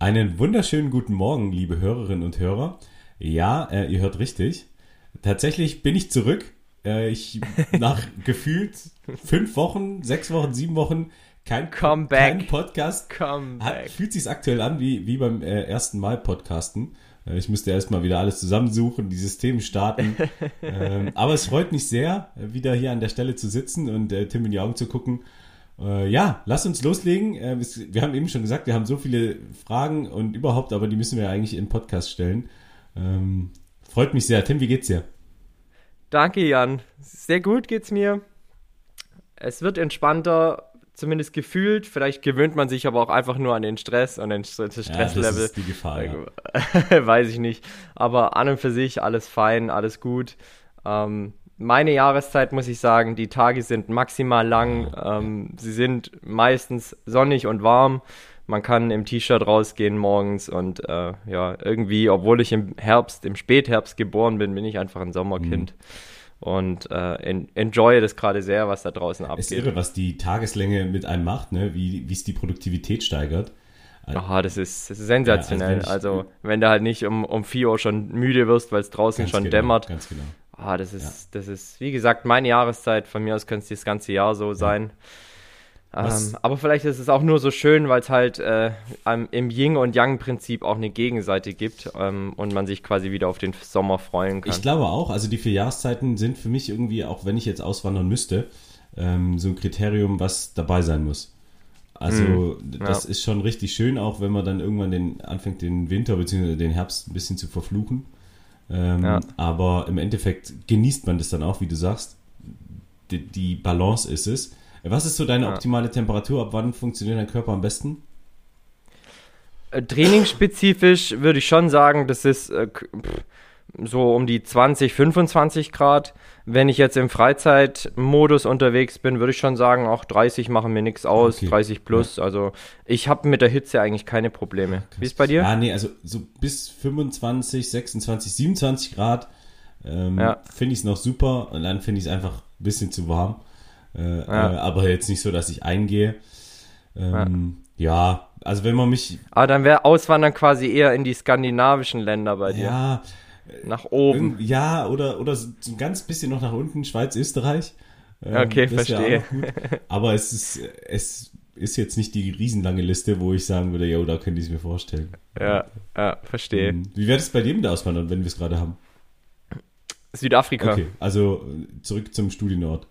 Einen wunderschönen guten Morgen, liebe Hörerinnen und Hörer. Ja, äh, ihr hört richtig. Tatsächlich bin ich zurück. Äh, ich nach gefühlt fünf Wochen, sechs Wochen, sieben Wochen kein, Come kein back. Podcast. Come Hat, back. fühlt sich aktuell an wie, wie beim äh, ersten Mal Podcasten. Äh, ich müsste erstmal wieder alles zusammensuchen, die Systeme starten. ähm, aber es freut mich sehr, wieder hier an der Stelle zu sitzen und äh, Tim in die Augen zu gucken. Äh, ja, lass uns loslegen. Äh, wir haben eben schon gesagt, wir haben so viele Fragen und überhaupt, aber die müssen wir eigentlich im Podcast stellen. Ähm, freut mich sehr. Tim, wie geht's dir? Danke, Jan. Sehr gut geht's mir. Es wird entspannter, zumindest gefühlt. Vielleicht gewöhnt man sich aber auch einfach nur an den Stress und den St- das Ja, Stresslevel. das ist die Gefahr. Ja. Weiß ich nicht. Aber an und für sich alles fein, alles gut. Ähm, meine Jahreszeit muss ich sagen, die Tage sind maximal lang. Ähm, sie sind meistens sonnig und warm. Man kann im T-Shirt rausgehen morgens und äh, ja, irgendwie, obwohl ich im Herbst, im Spätherbst geboren bin, bin ich einfach ein Sommerkind. Und äh, en enjoye das gerade sehr, was da draußen Es ist abgeht. irre, was die Tageslänge mit einem macht, ne? wie es die Produktivität steigert. Aha, das ist, das ist sensationell. Ja, also also, wenn ich- wenn du halt nicht um, um 4 Uhr schon müde wirst, weil es draußen schon genau, dämmert. Ganz genau. Ah, das ist, das ist, wie gesagt, meine Jahreszeit. Von mir aus könnte es das ganze Jahr so sein. Was- Ähm, aber vielleicht ist es auch nur so schön, weil es halt äh, im Yin- und Yang-Prinzip auch eine Gegenseite gibt ähm, und man sich quasi wieder auf den Sommer freuen kann. Ich glaube auch, also die vier Jahreszeiten sind für mich irgendwie, auch wenn ich jetzt auswandern müsste, ähm, so ein Kriterium, was dabei sein muss. Also das ist schon richtig schön, auch wenn man dann irgendwann den, anfängt, den Winter bzw. den Herbst ein bisschen zu verfluchen. Ähm, Ja. Aber im Endeffekt genießt man das dann auch, wie du sagst. Die, die Balance ist es. Was ist so deine Ja. optimale Temperatur? Ab wann funktioniert dein Körper am besten? Äh, Trainingsspezifisch würde ich schon sagen, das ist äh, pff, so um die 20, 25 Grad. Wenn ich jetzt im Freizeitmodus unterwegs bin, würde ich schon sagen, auch 30 machen mir nichts aus, Okay. 30 plus. Also ich habe mit der Hitze eigentlich keine Probleme. Wie ist bei dir? Ja, nee, also so bis 25, 26, 27 Grad ähm, Ja. finde ich es noch super und dann finde ich es einfach ein bisschen zu warm. Äh, Ja. äh, aber jetzt nicht so, dass ich eingehe. Ähm, ja. also wenn man mich, Aber dann wäre Auswandern quasi eher in die skandinavischen Länder bei dir. ja, Nach oben. ja, oder, oder so ein ganz bisschen noch nach unten, Schweiz, Österreich. Ähm, Okay, verstehe. Aber es ist, es ist jetzt nicht die riesenlange Liste, wo ich sagen würde, ja, da könnte ich es mir vorstellen. Ja, ja, verstehe. Ähm, Wie wäre es bei dir mit der Auswandern, wenn wir es gerade haben? Südafrika. Okay, also äh, zurück zum Studienort.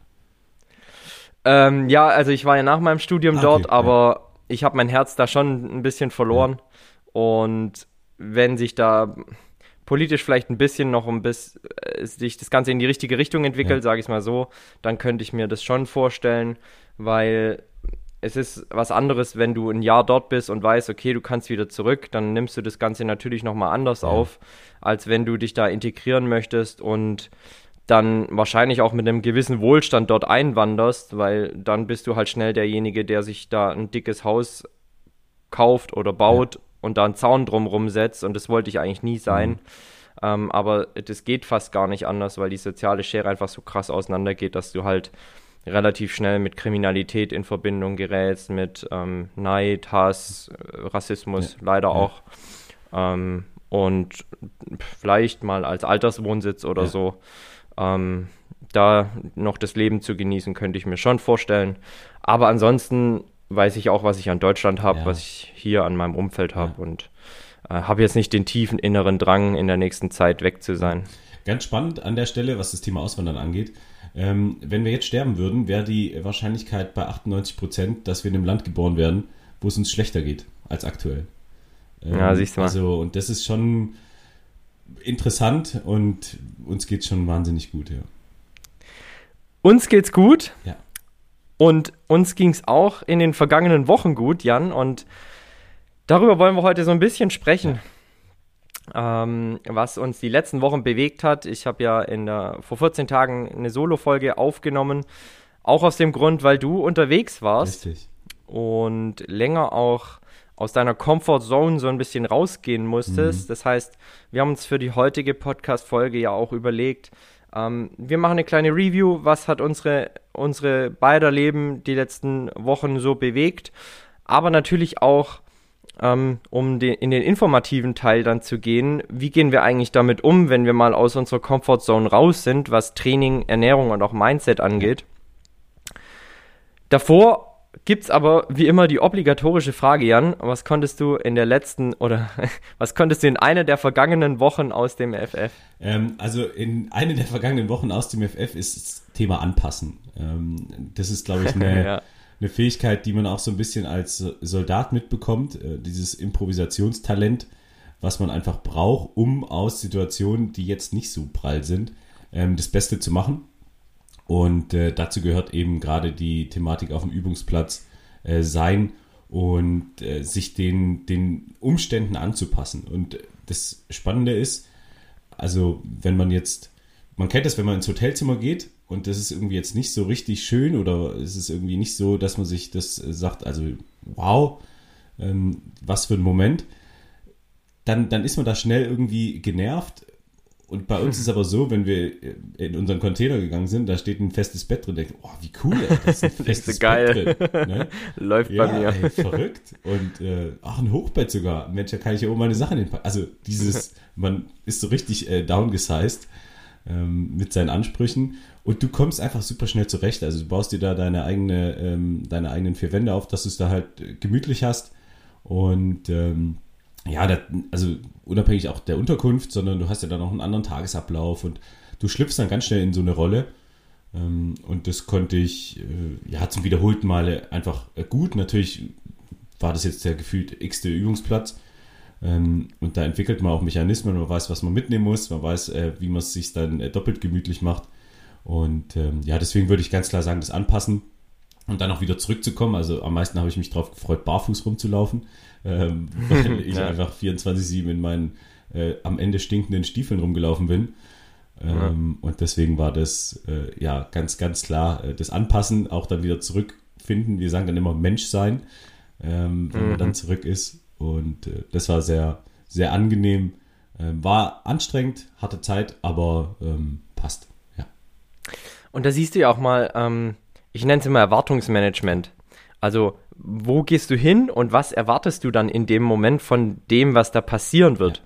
Ähm, ja, also ich war ja nach meinem Studium Ah, dort, okay, aber ich habe mein Herz da schon ein bisschen verloren. Und wenn sich da politisch vielleicht ein bisschen noch ein bisschen äh, sich das Ganze in die richtige Richtung entwickelt, Ja. sage ich mal so, dann könnte ich mir das schon vorstellen, weil es ist was anderes, wenn du ein Jahr dort bist und weißt, okay, du kannst wieder zurück, dann nimmst du das Ganze natürlich nochmal anders Ja. auf, als wenn du dich da integrieren möchtest und dann wahrscheinlich auch mit einem gewissen Wohlstand dort einwanderst, weil dann bist du halt schnell derjenige, der sich da ein dickes Haus kauft oder baut und da einen Zaun drumrum setzt und das wollte ich eigentlich nie sein. Ähm, aber das geht fast gar nicht anders, weil die soziale Schere einfach so krass auseinandergeht, dass du halt relativ schnell mit Kriminalität in Verbindung gerätst, mit ähm, Neid, Hass, äh, Rassismus, leider Ja. auch. Ähm, und vielleicht mal als Alterswohnsitz oder ja. so. Ähm, da noch das Leben zu genießen, könnte ich mir schon vorstellen. Aber ansonsten weiß ich auch, was ich an Deutschland habe, ja. was ich hier an meinem Umfeld habe ja. und äh, habe jetzt nicht den tiefen inneren Drang, in der nächsten Zeit weg zu sein. Ganz spannend an der Stelle, was das Thema Auswandern angeht. Ähm, wenn wir jetzt sterben würden, wäre die Wahrscheinlichkeit bei 98 Prozent, dass wir in einem Land geboren werden, wo es uns schlechter geht als aktuell. Ähm, ja, siehst du mal. Also, und das ist schon interessant und uns geht schon wahnsinnig gut, ja. Uns geht's gut. Ja. Und uns ging es auch in den vergangenen Wochen gut, Jan. Und darüber wollen wir heute so ein bisschen sprechen. Ähm, was uns die letzten Wochen bewegt hat. Ich habe ja in der, vor 14 Tagen eine Solo-Folge aufgenommen. Auch aus dem Grund, weil du unterwegs warst. Richtig. Und länger auch aus deiner Comfort Zone so ein bisschen rausgehen musstest. Mhm. Das heißt, wir haben uns für die heutige Podcast-Folge ja auch überlegt, ähm, wir machen eine kleine Review, was hat unsere, unsere beider Leben die letzten Wochen so bewegt, aber natürlich auch, ähm, um den, in den informativen Teil dann zu gehen, wie gehen wir eigentlich damit um, wenn wir mal aus unserer Comfortzone raus sind, was Training, Ernährung und auch Mindset angeht. Davor gibt es aber wie immer die obligatorische Frage, Jan. Was konntest du in der letzten oder was konntest du in einer der vergangenen Wochen aus dem FF? Ähm, also in einer der vergangenen Wochen aus dem FF ist das Thema Anpassen. Ähm, das ist, glaube ich, eine, ja. eine Fähigkeit, die man auch so ein bisschen als Soldat mitbekommt. Äh, dieses Improvisationstalent, was man einfach braucht, um aus Situationen, die jetzt nicht so prall sind, ähm, das Beste zu machen. Und äh, dazu gehört eben gerade die Thematik auf dem Übungsplatz äh, sein und äh, sich den, den Umständen anzupassen. Und das Spannende ist, also wenn man jetzt, man kennt das, wenn man ins Hotelzimmer geht und das ist irgendwie jetzt nicht so richtig schön oder es ist irgendwie nicht so, dass man sich das äh, sagt, also wow, ähm, was für ein Moment, dann, dann ist man da schnell irgendwie genervt und bei uns ist es aber so, wenn wir in unseren Container gegangen sind, da steht ein festes Bett drin, denkt, oh, wie cool, ey, das ist ein festes ist geil. Bett drin. Ne? Läuft ja, bei mir. Ey, verrückt. Und äh, ach, ein Hochbett sogar. Mensch, da kann ich ja oben meine Sachen hinpacken. Also dieses, man ist so richtig äh, downgesized ähm, mit seinen Ansprüchen und du kommst einfach super schnell zurecht. Also du baust dir da deine eigene, ähm, deine eigenen vier Wände auf, dass du es da halt äh, gemütlich hast und ähm, ja, das, also unabhängig auch der Unterkunft, sondern du hast ja dann auch einen anderen Tagesablauf und du schlüpfst dann ganz schnell in so eine Rolle. Ähm, und das konnte ich äh, ja zum wiederholten Male einfach äh, gut. Natürlich war das jetzt der gefühlt x-te Übungsplatz. Ähm, und da entwickelt man auch Mechanismen, man weiß, was man mitnehmen muss, man weiß, äh, wie man es sich dann doppelt gemütlich macht. Und ähm, ja, deswegen würde ich ganz klar sagen, das anpassen und dann auch wieder zurückzukommen. Also am meisten habe ich mich darauf gefreut, barfuß rumzulaufen ähm, weil ich ja. einfach 24-7 in meinen äh, am Ende stinkenden Stiefeln rumgelaufen bin. Ähm, ja. Und deswegen war das äh, ja ganz, ganz klar äh, das Anpassen, auch dann wieder zurückfinden. Wir sagen dann immer Mensch sein, ähm, wenn mhm. man dann zurück ist. Und äh, das war sehr, sehr angenehm. Ähm, war anstrengend, hatte Zeit, aber ähm, passt. Ja. Und da siehst du ja auch mal, ähm, ich nenne es immer Erwartungsmanagement. Also wo gehst du hin und was erwartest du dann in dem Moment von dem, was da passieren wird?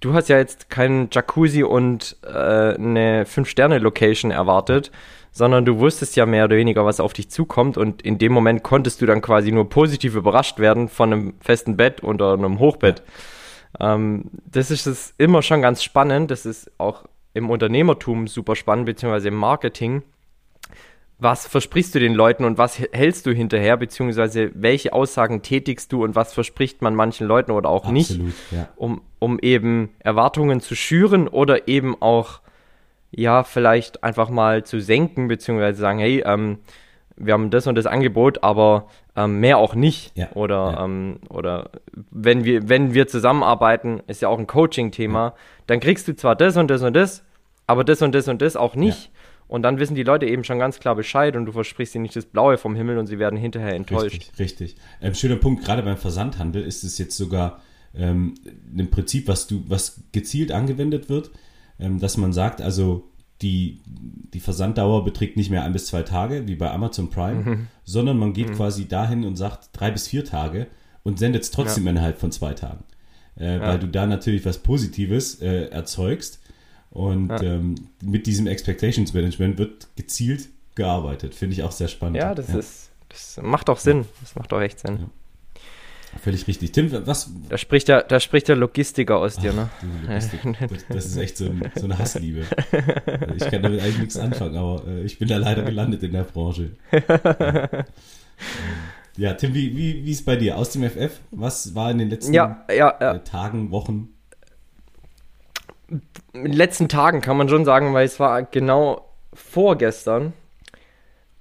Du hast ja jetzt keinen Jacuzzi und äh, eine Fünf-Sterne-Location erwartet, sondern du wusstest ja mehr oder weniger, was auf dich zukommt und in dem Moment konntest du dann quasi nur positiv überrascht werden von einem festen Bett oder einem Hochbett. Ähm, das ist es immer schon ganz spannend. Das ist auch im Unternehmertum super spannend, beziehungsweise im Marketing was versprichst du den Leuten und was hältst du hinterher, beziehungsweise welche Aussagen tätigst du und was verspricht man manchen Leuten oder auch Absolut, nicht, ja. um, um eben Erwartungen zu schüren oder eben auch, ja, vielleicht einfach mal zu senken, beziehungsweise sagen, hey, ähm, wir haben das und das Angebot, aber ähm, mehr auch nicht. Ja, oder ja. Ähm, oder wenn wir, wenn wir zusammenarbeiten, ist ja auch ein Coaching-Thema, dann kriegst du zwar das und das und das, aber das und das und das auch nicht. Und dann wissen die Leute eben schon ganz klar Bescheid und du versprichst ihnen nicht das Blaue vom Himmel und sie werden hinterher enttäuscht. Richtig, richtig. Ähm, schöner Punkt, gerade beim Versandhandel ist es jetzt sogar ähm, im Prinzip, was du, was gezielt angewendet wird, ähm, dass man sagt, also die, die Versanddauer beträgt nicht mehr ein bis zwei Tage, wie bei Amazon Prime, mhm. sondern man geht mhm. quasi dahin und sagt drei bis vier Tage und sendet es trotzdem ja. innerhalb von zwei Tagen. äh, weil du da natürlich was Positives äh, erzeugst. Und ähm, mit diesem Expectations Management wird gezielt gearbeitet. Finde ich auch sehr spannend. Ja, das ist, das macht auch Sinn. Das macht auch echt Sinn. Völlig richtig. Tim, was. Da spricht der, da spricht der Logistiker aus dir, ne? Logistik. Das, das ist echt so, ein, so, eine Hassliebe. Ich kann damit eigentlich nichts anfangen, aber äh, ich bin da leider gelandet in der Branche. Ja, Tim, wie, wie, wie ist bei dir? Aus dem FF? Was war in den letzten ja, ja, ja. Tagen, Wochen? In den letzten Tagen kann man schon sagen, weil es war genau vorgestern,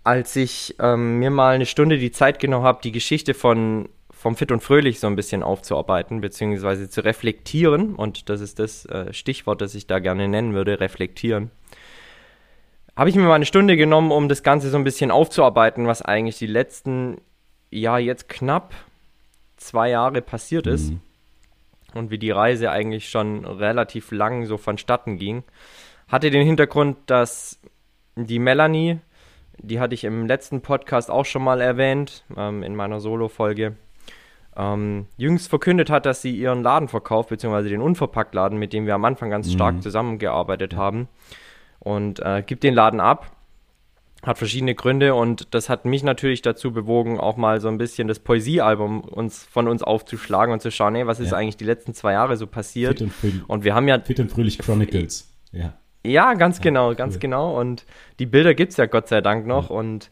als ich ähm, mir mal eine Stunde die Zeit genommen habe, die Geschichte von vom Fit und Fröhlich so ein bisschen aufzuarbeiten, beziehungsweise zu reflektieren. Und das ist das äh, Stichwort, das ich da gerne nennen würde, reflektieren. Habe ich mir mal eine Stunde genommen, um das Ganze so ein bisschen aufzuarbeiten, was eigentlich die letzten, ja, jetzt knapp zwei Jahre passiert ist. Mhm. Und wie die Reise eigentlich schon relativ lang so vonstatten ging. Hatte den Hintergrund, dass die Melanie, die hatte ich im letzten Podcast auch schon mal erwähnt, ähm, in meiner Solo-Folge, ähm, jüngst verkündet hat, dass sie ihren Laden verkauft, beziehungsweise den Unverpacktladen, mit dem wir am Anfang ganz stark mhm. zusammengearbeitet haben. Und äh, gibt den Laden ab. Hat verschiedene Gründe und das hat mich natürlich dazu bewogen, auch mal so ein bisschen das Poesiealbum uns, von uns aufzuschlagen und zu schauen, ey, was ist ja. eigentlich die letzten zwei Jahre so passiert. Fit und, Fröhlich, und wir haben ja. Fit und Fröhlich Chronicles. Ja. Ja, ganz ja, genau, ganz genau. Und die Bilder gibt es ja Gott sei Dank noch. Ja. Und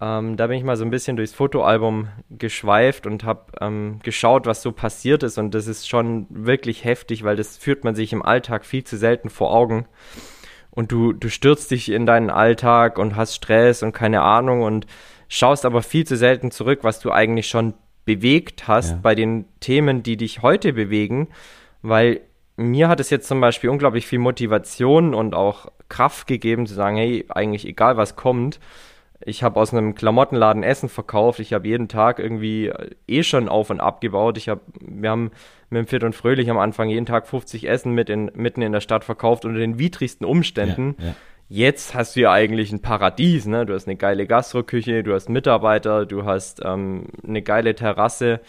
ähm, da bin ich mal so ein bisschen durchs Fotoalbum geschweift und habe ähm, geschaut, was so passiert ist. Und das ist schon wirklich heftig, weil das führt man sich im Alltag viel zu selten vor Augen. Und du, du stürzt dich in deinen Alltag und hast Stress und keine Ahnung und schaust aber viel zu selten zurück, was du eigentlich schon bewegt hast ja. bei den Themen, die dich heute bewegen. Weil mir hat es jetzt zum Beispiel unglaublich viel Motivation und auch Kraft gegeben, zu sagen, hey, eigentlich egal was kommt, ich habe aus einem Klamottenladen Essen verkauft. Ich habe jeden Tag irgendwie eh schon auf und abgebaut. Ich habe, wir haben mit dem Fit und Fröhlich am Anfang jeden Tag 50 Essen mit in, mitten in der Stadt verkauft unter den widrigsten Umständen. Ja, ja. Jetzt hast du ja eigentlich ein Paradies, ne? Du hast eine geile Gastroküche, du hast Mitarbeiter, du hast ähm, eine geile Terrasse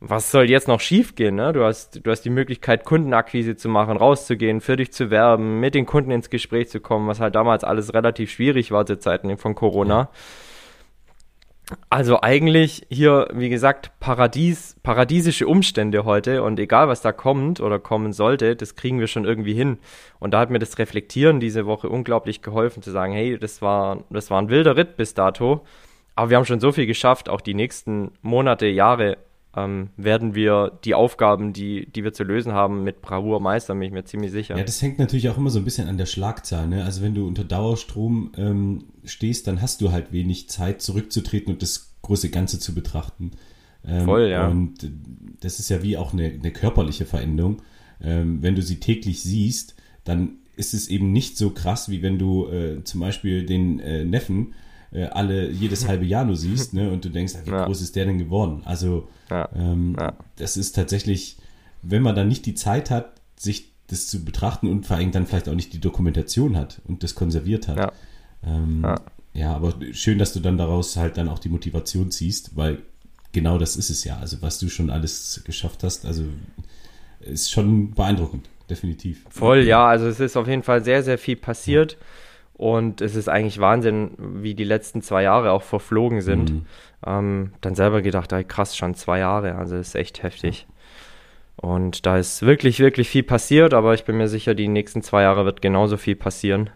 was soll jetzt noch schiefgehen? Ne? Du, hast, du hast die Möglichkeit, Kundenakquise zu machen, rauszugehen, für dich zu werben, mit den Kunden ins Gespräch zu kommen, was halt damals alles relativ schwierig war zu Zeiten von Corona. Also eigentlich hier, wie gesagt, Paradies, paradiesische Umstände heute und egal was da kommt oder kommen sollte, das kriegen wir schon irgendwie hin. Und da hat mir das Reflektieren diese Woche unglaublich geholfen zu sagen, hey, das war, das war ein wilder Ritt bis dato, aber wir haben schon so viel geschafft, auch die nächsten Monate, Jahre ähm, werden wir die Aufgaben, die, die wir zu lösen haben, mit Bravour meistern, bin ich mir ziemlich sicher. Ja, das hängt natürlich auch immer so ein bisschen an der Schlagzahl. Ne? Also wenn du unter Dauerstrom ähm, stehst, dann hast du halt wenig Zeit zurückzutreten und das große Ganze zu betrachten. Ähm, Voll, ja. Und das ist ja wie auch eine, eine körperliche Veränderung. Ähm, wenn du sie täglich siehst, dann ist es eben nicht so krass, wie wenn du äh, zum Beispiel den äh, Neffen äh, alle jedes halbe Jahr nur siehst, ne? Und du denkst, wie ja. groß ist der denn geworden? Also ja. Ähm, ja. das ist tatsächlich, wenn man dann nicht die Zeit hat, sich das zu betrachten und vor allem dann vielleicht auch nicht die Dokumentation hat und das konserviert hat. Ja. Ähm, ja, aber schön, dass du dann daraus halt dann auch die Motivation ziehst, weil genau das ist es ja. Also was du schon alles geschafft hast, also ist schon beeindruckend, definitiv. Voll, ja. Also es ist auf jeden Fall sehr, sehr viel passiert. Ja. Und es ist eigentlich Wahnsinn, wie die letzten zwei Jahre auch verflogen sind. Mhm. Ähm, dann selber gedacht, ey, krass, schon zwei Jahre, also ist echt heftig. Und da ist wirklich, wirklich viel passiert, aber ich bin mir sicher, die nächsten zwei Jahre wird genauso viel passieren.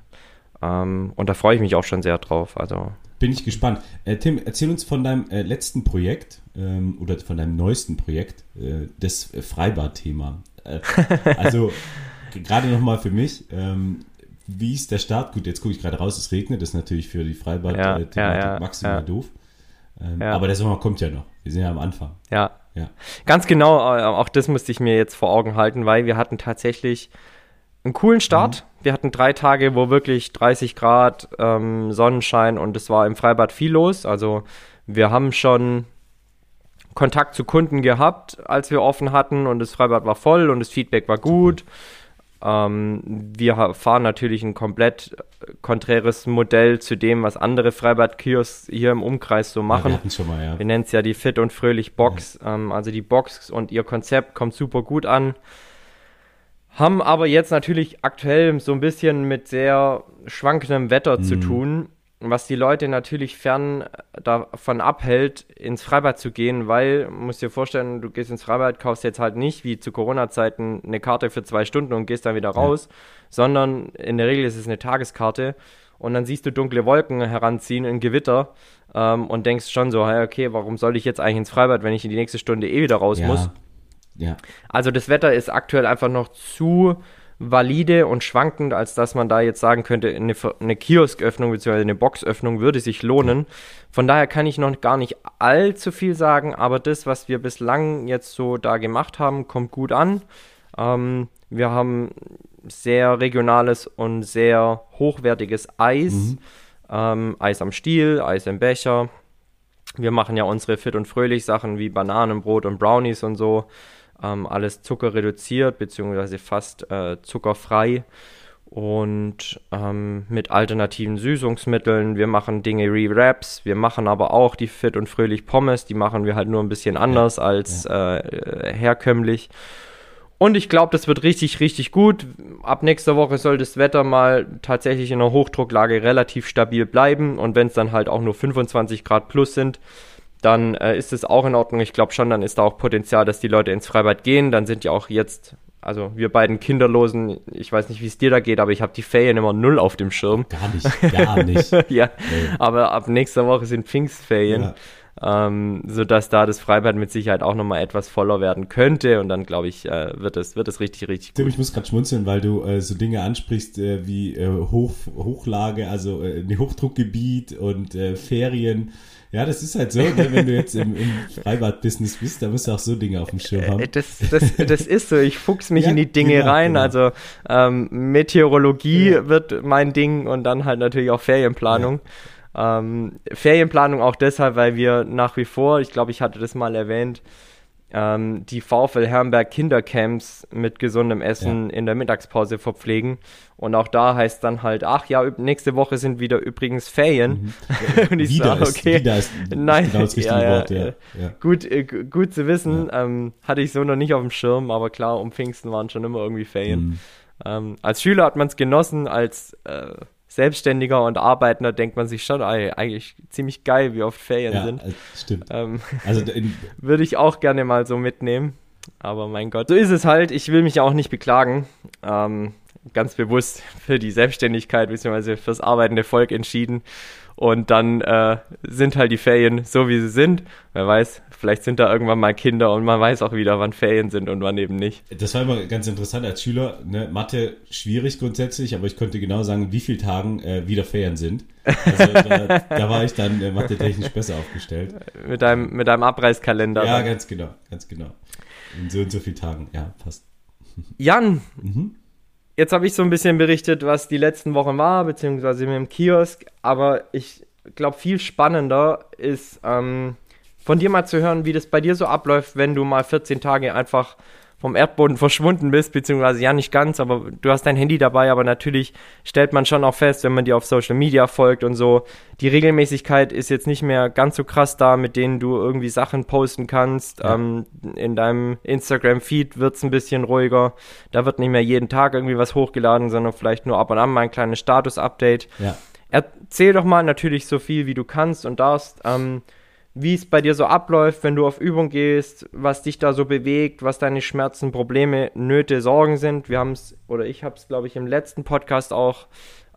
Ähm, und da freue ich mich auch schon sehr drauf. Also bin ich gespannt. Äh, Tim, erzähl uns von deinem äh, letzten Projekt ähm, oder von deinem neuesten Projekt, äh, das Freibad-Thema. Äh, also gerade nochmal für mich, ähm, wie ist der Start? Gut, jetzt gucke ich gerade raus, es regnet, das ist natürlich für die Freibad-Thematik ja, ja, ja, maximal doof. Ähm, aber der Sommer kommt ja noch. Wir sind ja am Anfang. Ja. ja. Ganz genau, äh, auch das musste ich mir jetzt vor Augen halten, weil wir hatten tatsächlich einen coolen Start. Mhm. Wir hatten drei Tage, wo wirklich 30 Grad ähm, Sonnenschein und es war im Freibad viel los. Also wir haben schon Kontakt zu Kunden gehabt, als wir offen hatten und das Freibad war voll und das Feedback war gut. Super Ähm, wir fahren natürlich ein komplett konträres Modell zu dem, was andere Freibad-Kiosks hier im Umkreis so machen. Ja, wir, mal, ja. wir nennen es ja die Fit und Fröhlich Box. Ja. Ähm, also die Box und ihr Konzept kommt super gut an. Haben aber jetzt natürlich aktuell so ein bisschen mit sehr schwankendem Wetter mhm. zu tun was die Leute natürlich fern davon abhält, ins Freibad zu gehen, weil, musst dir vorstellen, du gehst ins Freibad, kaufst jetzt halt nicht wie zu Corona-Zeiten eine Karte für zwei Stunden und gehst dann wieder raus, ja. sondern in der Regel ist es eine Tageskarte und dann siehst du dunkle Wolken heranziehen, ein Gewitter ähm, und denkst schon so, hey, okay, warum soll ich jetzt eigentlich ins Freibad, wenn ich in die nächste Stunde eh wieder raus ja. muss? Ja. Also das Wetter ist aktuell einfach noch zu valide und schwankend, als dass man da jetzt sagen könnte, eine, eine Kiosköffnung bzw. eine Boxöffnung würde sich lohnen. Von daher kann ich noch gar nicht allzu viel sagen, aber das, was wir bislang jetzt so da gemacht haben, kommt gut an. Ähm, wir haben sehr regionales und sehr hochwertiges Eis. Mhm. Ähm, Eis am Stiel, Eis im Becher. Wir machen ja unsere Fit und Fröhlich Sachen wie Bananenbrot und Brownies und so ähm, alles zuckerreduziert beziehungsweise fast äh, zuckerfrei und ähm, mit alternativen Süßungsmitteln. Wir machen Dinge Re-Wraps, wir machen aber auch die Fit und Fröhlich Pommes, die machen wir halt nur ein bisschen anders ja, als ja. Äh, herkömmlich. Und ich glaube, das wird richtig, richtig gut. Ab nächster Woche soll das Wetter mal tatsächlich in einer Hochdrucklage relativ stabil bleiben. Und wenn es dann halt auch nur 25 Grad plus sind, dann äh, ist es auch in Ordnung. Ich glaube schon, dann ist da auch Potenzial, dass die Leute ins Freibad gehen. Dann sind ja auch jetzt, also wir beiden Kinderlosen, ich weiß nicht, wie es dir da geht, aber ich habe die Ferien immer null auf dem Schirm. Gar nicht, gar nicht. ja, nee. aber ab nächster Woche sind Pfingstferien. Ja. Ähm, sodass da das Freibad mit Sicherheit auch nochmal etwas voller werden könnte und dann glaube ich, äh, wird es wird es richtig, richtig Tim, gut. ich muss gerade schmunzeln, weil du äh, so Dinge ansprichst äh, wie äh, Hoch, Hochlage, also äh, Hochdruckgebiet und äh, Ferien. Ja, das ist halt so, ne? wenn du jetzt im, im Freibad-Business bist, da musst du auch so Dinge auf dem Schirm haben. Äh, das, das, das ist so, ich fuchs mich ja, in die Dinge genau, rein. Genau. Also ähm, Meteorologie ja. wird mein Ding und dann halt natürlich auch Ferienplanung. Ja. Ähm, Ferienplanung auch deshalb, weil wir nach wie vor, ich glaube, ich hatte das mal erwähnt, ähm, die VfL Herrenberg Kindercamps mit gesundem Essen ja. in der Mittagspause verpflegen. Und auch da heißt dann halt, ach ja, nächste Woche sind wieder übrigens Ferien. Mhm. Und ich wieder sage, okay, wieder ist Nein, genau das richtige ja, Wort, ja. ja. Gut, äh, gut zu wissen, ähm, hatte ich so noch nicht auf dem Schirm, aber klar, um Pfingsten waren schon immer irgendwie Ferien. Mhm. Ähm, als Schüler hat man es genossen, als äh, Selbstständiger und Arbeitender denkt man sich schon, ey, eigentlich ziemlich geil, wie oft Ferien ja, sind. Stimmt. Ähm, also würde ich auch gerne mal so mitnehmen. Aber mein Gott, so ist es halt. Ich will mich auch nicht beklagen. Ähm, ganz bewusst für die Selbstständigkeit bzw. fürs arbeitende Volk entschieden. Und dann äh, sind halt die Ferien so, wie sie sind. Wer weiß, vielleicht sind da irgendwann mal Kinder und man weiß auch wieder, wann Ferien sind und wann eben nicht. Das war immer ganz interessant als Schüler. Ne? Mathe schwierig grundsätzlich, aber ich konnte genau sagen, wie viele Tagen äh, wieder Ferien sind. Also da, da war ich dann äh, mathe-technisch besser aufgestellt. Mit deinem, mit deinem Abreißkalender. Ja, dann. ganz genau, ganz genau. In so und so vielen Tagen, ja, passt. Jan, mhm. Jetzt habe ich so ein bisschen berichtet, was die letzten Wochen war, beziehungsweise mit dem Kiosk. Aber ich glaube, viel spannender ist, ähm, von dir mal zu hören, wie das bei dir so abläuft, wenn du mal 14 Tage einfach vom Erdboden verschwunden bist, beziehungsweise ja nicht ganz, aber du hast dein Handy dabei, aber natürlich stellt man schon auch fest, wenn man dir auf Social Media folgt und so, die Regelmäßigkeit ist jetzt nicht mehr ganz so krass da, mit denen du irgendwie Sachen posten kannst. Ja. Ähm, in deinem Instagram-Feed wird es ein bisschen ruhiger. Da wird nicht mehr jeden Tag irgendwie was hochgeladen, sondern vielleicht nur ab und an mal ein kleines Status-Update. Ja. Erzähl doch mal natürlich so viel, wie du kannst und darfst. Ähm, wie es bei dir so abläuft, wenn du auf Übung gehst, was dich da so bewegt, was deine Schmerzen, Probleme, Nöte, Sorgen sind. Wir haben es, oder ich habe es, glaube ich, im letzten Podcast auch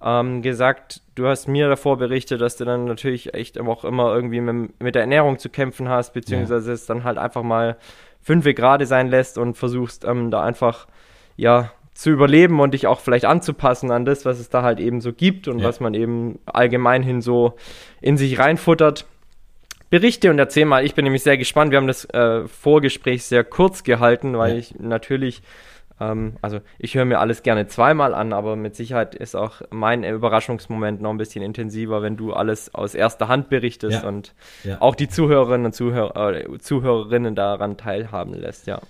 ähm, gesagt. Du hast mir davor berichtet, dass du dann natürlich echt auch immer irgendwie mit, mit der Ernährung zu kämpfen hast, beziehungsweise ja. es dann halt einfach mal fünf gerade sein lässt und versuchst ähm, da einfach, ja, zu überleben und dich auch vielleicht anzupassen an das, was es da halt eben so gibt und ja. was man eben allgemein hin so in sich reinfuttert berichte und erzähl mal. Ich bin nämlich sehr gespannt. Wir haben das äh, Vorgespräch sehr kurz gehalten, weil ja. ich natürlich, ähm, also ich höre mir alles gerne zweimal an, aber mit Sicherheit ist auch mein Überraschungsmoment noch ein bisschen intensiver, wenn du alles aus erster Hand berichtest ja. und ja. auch die Zuhörerinnen und Zuhörer, äh, Zuhörerinnen daran teilhaben lässt, ja.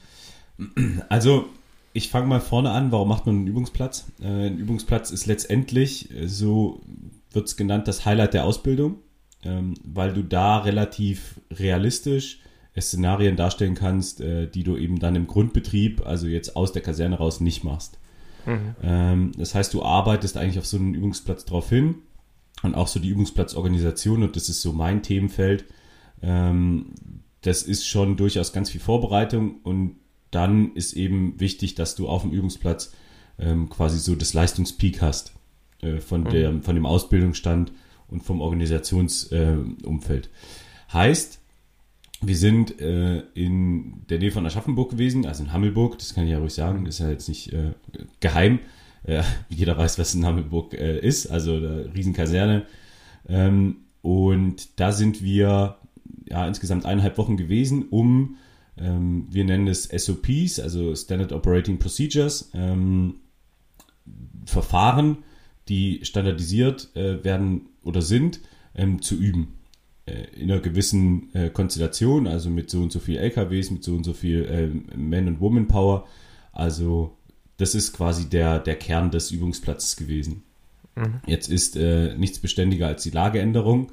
Also ich fange mal vorne an. Warum macht man einen Übungsplatz? Äh, ein Übungsplatz ist letztendlich, äh, so wird es genannt, das Highlight der Ausbildung, ähm, weil du da relativ realistisch Szenarien darstellen kannst, äh, die du eben dann im Grundbetrieb, also jetzt aus der Kaserne raus, nicht machst. Mhm. Ähm, das heißt, du arbeitest eigentlich auf so einen Übungsplatz drauf hin und auch so die Übungsplatzorganisation, und das ist so mein Themenfeld. Ähm, das ist schon durchaus ganz viel Vorbereitung und dann ist eben wichtig, dass du auf dem Übungsplatz ähm, quasi so das Leistungspeak hast äh, von, mhm. der, von dem Ausbildungsstand und vom Organisationsumfeld. Äh, heißt, wir sind äh, in der Nähe von Aschaffenburg gewesen, also in Hammelburg, das kann ich ja ruhig sagen, ist ja jetzt nicht äh, geheim. Äh, jeder weiß, was in Hammelburg äh, ist, also eine Riesenkaserne. Ähm, und da sind wir ja insgesamt eineinhalb Wochen gewesen, um, ähm, wir nennen es SOPs, also Standard Operating Procedures, ähm, Verfahren, die standardisiert äh, werden oder sind, ähm, zu üben. Äh, in einer gewissen äh, Konstellation, also mit so und so viel LKWs, mit so und so viel äh, Man- und Woman-Power. Also das ist quasi der, der Kern des Übungsplatzes gewesen. Mhm. Jetzt ist äh, nichts beständiger als die Lageänderung.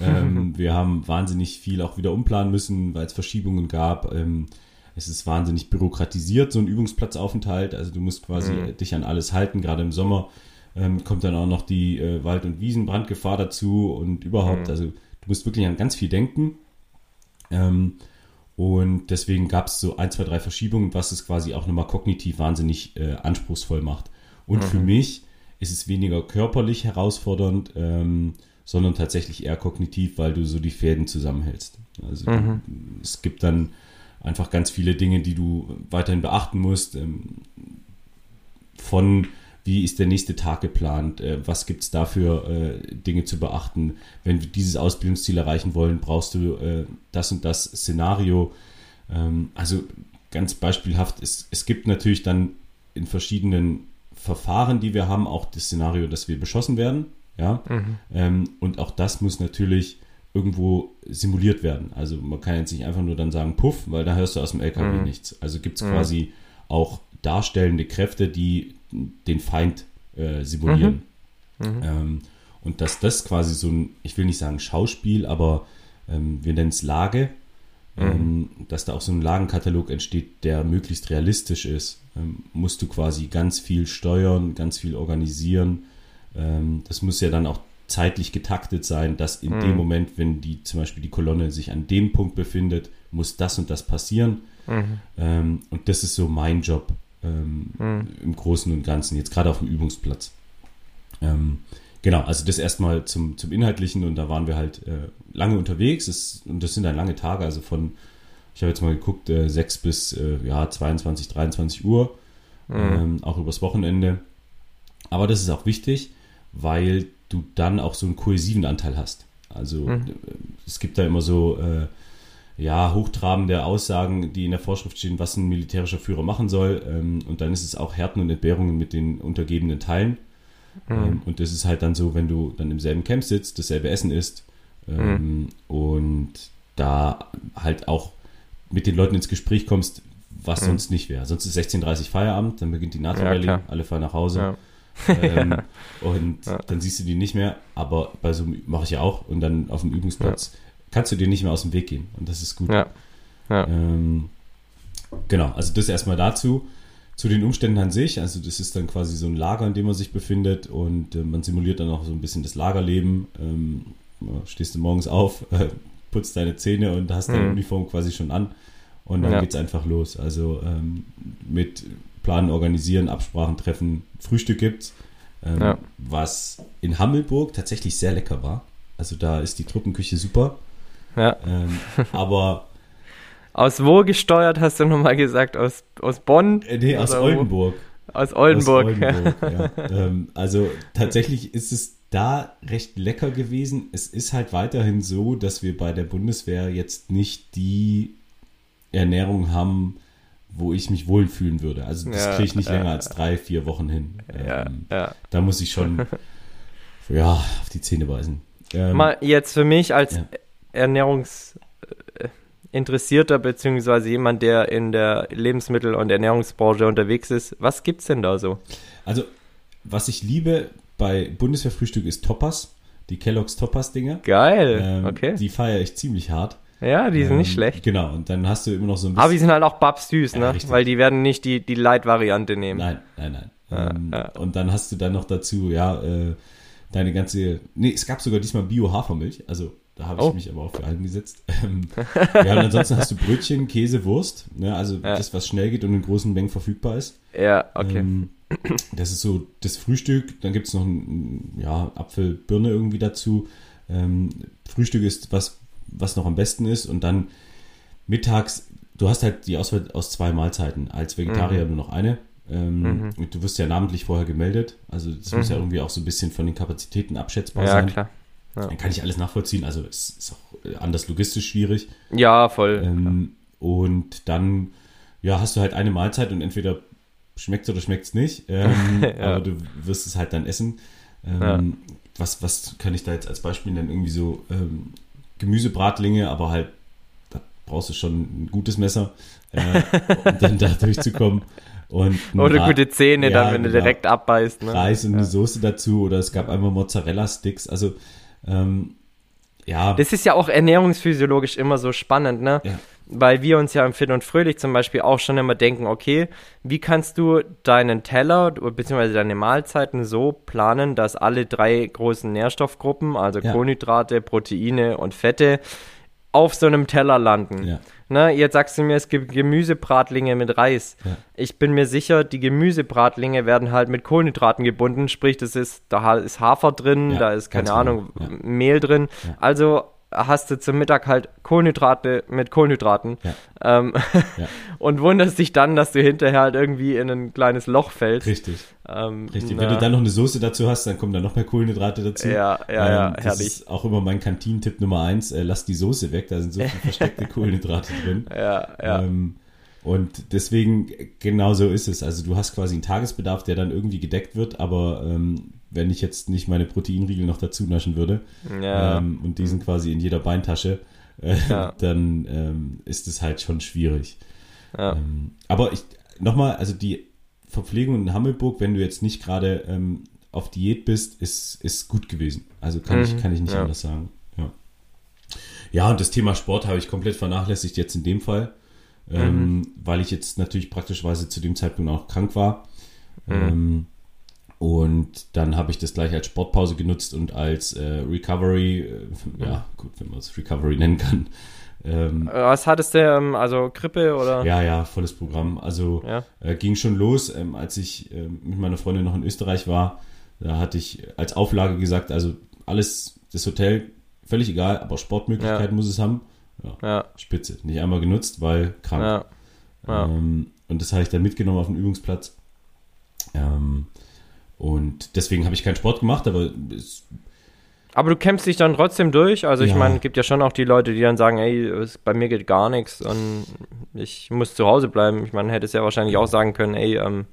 Ähm, wir haben wahnsinnig viel auch wieder umplanen müssen, weil es Verschiebungen gab. Ähm, es ist wahnsinnig bürokratisiert, so ein Übungsplatzaufenthalt. Also du musst quasi mhm. dich an alles halten, gerade im Sommer. Ähm, kommt dann auch noch die äh, Wald- und Wiesenbrandgefahr dazu und überhaupt, mhm. also Du musst wirklich an ganz viel denken. Ähm, und deswegen gab es so ein, zwei, drei Verschiebungen, was es quasi auch nochmal kognitiv wahnsinnig äh, anspruchsvoll macht. Und mhm. für mich ist es weniger körperlich herausfordernd, ähm, sondern tatsächlich eher kognitiv, weil du so die Fäden zusammenhältst. Also mhm. es gibt dann einfach ganz viele Dinge, die du weiterhin beachten musst. Ähm, von wie ist der nächste Tag geplant, äh, was gibt es da für äh, Dinge zu beachten. Wenn wir dieses Ausbildungsziel erreichen wollen, brauchst du äh, das und das Szenario. Ähm, also ganz beispielhaft, es, es gibt natürlich dann in verschiedenen Verfahren, die wir haben, auch das Szenario, dass wir beschossen werden. Ja? Mhm. Ähm, und auch das muss natürlich irgendwo simuliert werden. Also man kann jetzt nicht einfach nur dann sagen, puff, weil da hörst du aus dem LKW mhm. nichts. Also gibt es mhm. quasi auch darstellende Kräfte, die den Feind äh, simulieren. Mhm. Mhm. Ähm, und dass das quasi so ein, ich will nicht sagen Schauspiel, aber ähm, wir nennen es Lage, mhm. ähm, dass da auch so ein Lagenkatalog entsteht, der möglichst realistisch ist, ähm, musst du quasi ganz viel steuern, ganz viel organisieren. Ähm, das muss ja dann auch zeitlich getaktet sein, dass in dem mhm. Moment, wenn die zum Beispiel die Kolonne sich an dem Punkt befindet, muss das und das passieren. Mhm. Ähm, und das ist so mein Job, ähm, mhm. im Großen und Ganzen, jetzt gerade auf dem Übungsplatz. Ähm, genau, also das erstmal zum, zum Inhaltlichen und da waren wir halt äh, lange unterwegs es, und das sind dann lange Tage, also von, ich habe jetzt mal geguckt, äh, 6 bis äh, ja, 22, 23 Uhr, mhm. ähm, auch übers Wochenende. Aber das ist auch wichtig, weil du dann auch so einen kohäsiven Anteil hast. Also mhm. es gibt da immer so äh, ja, hochtrabende Aussagen, die in der Vorschrift stehen, was ein militärischer Führer machen soll. Ähm, und dann ist es auch Härten und Entbehrungen mit den untergebenen Teilen. Mhm. Ähm, und das ist halt dann so, wenn du dann im selben Camp sitzt, dasselbe Essen isst ähm, mhm. und da halt auch mit den Leuten ins Gespräch kommst, was mhm. sonst nicht wäre. Sonst ist 16.30 Feierabend, dann beginnt die NATO-Rallye, ja, alle fahren nach Hause. Ja. ähm, und ja. dann siehst du die nicht mehr, aber bei so mache ich ja auch und dann auf dem Übungsplatz kannst du dir nicht mehr aus dem Weg gehen. Und das ist gut. Ja. ja. Ähm, genau, also das erstmal dazu. Zu den Umständen an sich, also das ist dann quasi so ein Lager, in dem man sich befindet und äh, man simuliert dann auch so ein bisschen das Lagerleben. Ähm, stehst du morgens auf, äh, putzt deine Zähne und hast deine mhm. Uniform quasi schon an und dann ja. es einfach los. Also ähm, mit Planen, Organisieren, Absprachen treffen, Frühstück gibt's, ähm, ja. was in Hammelburg tatsächlich sehr lecker war. Also da ist die Truppenküche super. Ja. Ähm, aber. Aus wo gesteuert, hast du nochmal gesagt? Aus, aus Bonn? Äh, nee, aus Oldenburg. Aus Oldenburg. Aus Oldenburg ja. ähm, also tatsächlich ist es da recht lecker gewesen. Es ist halt weiterhin so, dass wir bei der Bundeswehr jetzt nicht die Ernährung haben, wo ich mich wohlfühlen würde. Also das ja, kriege ich nicht länger als drei, vier Wochen hin. Ähm, ja, da muss ich schon ja, auf die Zähne beißen. Ähm, Mal jetzt für mich als Ernährungsexperte Interessierter beziehungsweise jemand, der in der Lebensmittel- und Ernährungsbranche unterwegs ist, was gibt's denn da so? Also, was ich liebe bei Bundeswehrfrühstück ist Toppers, die Kellogg's Toppers-Dinger. Geil, Ähm, okay. Die feiere ich ziemlich hart. ja, die sind Ähm, nicht schlecht. Genau, und dann hast du immer noch so ein bisschen. Aber die sind halt auch babsüß, Ja, ne? richtig. Weil die werden nicht die, die Light-Variante nehmen. Nein, nein, nein. ähm, ja. Und dann hast du dann noch dazu, ja, äh, deine ganze. Nee, es gab sogar diesmal Bio-Hafermilch. Also da habe ich Oh. mich aber auch für eingesetzt. Ähm, ja, und ansonsten hast du Brötchen, Käse, Wurst. Ne? Also Ja. das, was schnell geht und in großen Mengen verfügbar ist. Ja, okay. Ähm, das ist so das Frühstück. Dann gibt es noch ein, ja, Apfel, Birne irgendwie dazu. Ähm, Frühstück ist was, was noch am besten ist. Und dann mittags, du hast halt die Auswahl aus zwei Mahlzeiten. Als Vegetarier nur noch eine. Ähm, und Du wirst ja namentlich vorher gemeldet. Also das muss ja irgendwie auch so ein bisschen von den Kapazitäten abschätzbar ja, sein. klar. Dann kann ich alles nachvollziehen. Also es ist auch äh, anders logistisch schwierig. Ja, voll. Ähm, und dann, ja, hast du halt eine Mahlzeit und entweder schmeckt oder schmeckt es nicht. Ähm, Ja. Aber du wirst es halt dann essen. Ähm, Ja. was, was kann ich da jetzt als Beispiel nennen? Irgendwie so ähm, Gemüsebratlinge, aber halt, da brauchst du schon ein gutes Messer, äh, um dann da durchzukommen. Und Oder Ra- gute Zähne Ja, dann, wenn du genau. direkt abbeißt. Ne? Reis und eine Soße dazu oder es gab einmal Mozzarella-Sticks. Also, ähm, ja, Das ist ja auch ernährungsphysiologisch immer so spannend, ne? Ja. Weil wir uns ja im Fit und Fröhlich zum Beispiel auch schon immer denken, okay, wie kannst du deinen Teller bzw. deine Mahlzeiten so planen, dass alle drei großen Nährstoffgruppen, also Ja. Kohlenhydrate, Proteine und Fette, auf so einem Teller landen. Ja. Ne, jetzt sagst du mir, es gibt Gemüsebratlinge mit Reis. Ja. Ich bin mir sicher, die Gemüsebratlinge werden halt mit Kohlenhydraten gebunden, sprich, das ist, da ist Hafer drin, Ja, da ist, keine genau, Ahnung, ja. Mehl drin. Also hast du zum Mittag halt Kohlenhydrate mit Kohlenhydraten Ja. ähm, Ja. und wunderst dich dann, dass du hinterher halt irgendwie in ein kleines Loch fällst. richtig. Ähm, Richtig, na, wenn du dann noch eine Soße dazu hast, dann kommen da noch mehr Kohlenhydrate dazu. Ja, ja, ja, das herrlich. ist auch immer mein Kantinentipp Nummer eins, äh, lass die Soße weg, da sind so viele versteckte Kohlenhydrate drin. Ja, ja. Ähm, und deswegen, genau so ist es. Also du hast quasi einen Tagesbedarf, der dann irgendwie gedeckt wird, aber ähm, wenn ich jetzt nicht meine Proteinriegel noch dazu naschen würde ja. ähm, und die sind quasi in jeder Beintasche, äh, Ja. dann ähm, ist es halt schon schwierig. Ja. Ähm, aber ich nochmal, also die Verpflegung in Hammelburg, wenn du jetzt nicht gerade ähm, auf Diät bist, ist, ist gut gewesen. Also kann, ich, Mhm, kann ich nicht anders sagen. Ja. und das Thema Sport habe ich komplett vernachlässigt jetzt in dem Fall, ähm, Mhm. weil ich jetzt natürlich praktischweise zu dem Zeitpunkt auch krank war. Mhm. Und dann habe ich das gleich als Sportpause genutzt und als äh, Recovery, äh, ja gut, wenn man es Recovery nennen kann. Ähm, Was hattest du, ähm, also Grippe oder? ja, ja, volles Programm. Also Ja. äh, ging schon los, ähm, als ich ähm, mit meiner Freundin noch in Österreich war. Da hatte ich als Auflage gesagt, also alles, das Hotel, völlig egal, aber Sportmöglichkeit Ja. muss es haben. Ja, Spitze. Nicht einmal genutzt, weil krank. ja. ja. Ähm, und das habe ich dann mitgenommen auf den Übungsplatz. Ähm, und deswegen habe ich keinen Sport gemacht, aber es, Aber du kämpfst dich dann trotzdem durch. Also ich Ja. meine, es gibt ja schon auch die Leute, die dann sagen, ey, bei mir geht gar nichts und ich muss zu Hause bleiben. Ich meine, hätte es ja wahrscheinlich auch sagen können, ey, ähm,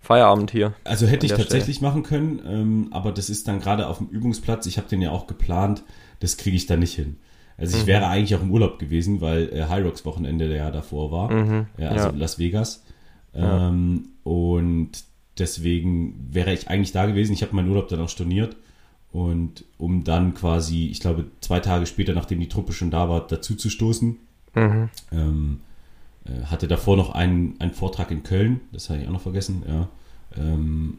Feierabend hier. Also hätte ich tatsächlich machen können, ähm, aber das ist dann gerade auf dem Übungsplatz, ich habe den ja auch geplant, das kriege ich da nicht hin. Also ich Mhm. wäre eigentlich auch im Urlaub gewesen, weil äh, High Rocks Wochenende der Jahr davor war, Mhm. ja, also Ja. Las Vegas. Ähm, und deswegen wäre ich eigentlich da gewesen. Ich habe meinen Urlaub dann auch storniert und um dann quasi, ich glaube, zwei Tage später, nachdem die Truppe schon da war, dazu zu stoßen. Mhm. Ähm, äh, hatte davor noch einen, einen Vortrag in Köln, das habe ich auch noch vergessen, ja, ähm,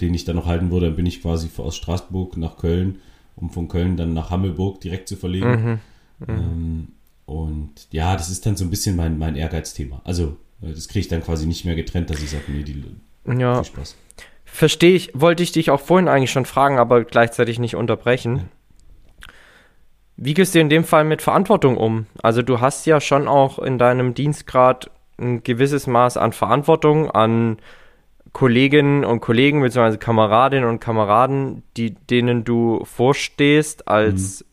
den ich dann noch halten würde. Dann bin ich quasi aus Straßburg nach Köln, um von Köln dann nach Hammelburg direkt zu verlegen. Mhm. Ähm, und ja, das ist dann so ein bisschen mein, mein Ehrgeizthema. Also, äh, das kriege ich dann quasi nicht mehr getrennt, dass ich sage, nee, die Ja, viel Spaß. verstehe ich. Wollte ich dich auch vorhin eigentlich schon fragen, aber gleichzeitig nicht unterbrechen. Wie gehst du in dem Fall mit Verantwortung um? Also du hast ja schon auch in deinem Dienstgrad ein gewisses Maß an Verantwortung an Kolleginnen und Kollegen bzw. Kameradinnen und Kameraden, die, denen du vorstehst als,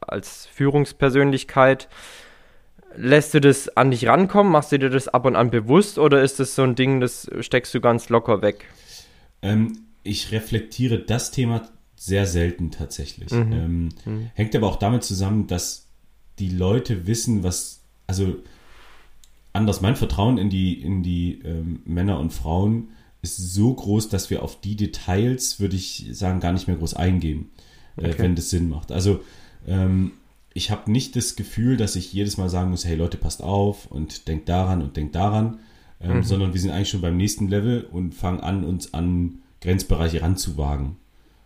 als Führungspersönlichkeit. Lässt du das an dich rankommen? Machst du dir das ab und an bewusst oder ist das so ein Ding, das steckst du ganz locker weg? Ähm, ich reflektiere das Thema sehr selten tatsächlich. Mhm. Ähm, Mhm. Hängt aber auch damit zusammen, dass die Leute wissen, was also anders, mein Vertrauen in die, in die ähm, Männer und Frauen ist so groß, dass wir auf die Details, würde ich sagen, gar nicht mehr groß eingehen, äh, wenn das Sinn macht. Also ähm, ich habe nicht das Gefühl, dass ich jedes Mal sagen muss, hey Leute, passt auf und denkt daran und denkt daran, ähm, mhm. sondern wir sind eigentlich schon beim nächsten Level und fangen an, uns an Grenzbereiche ranzuwagen.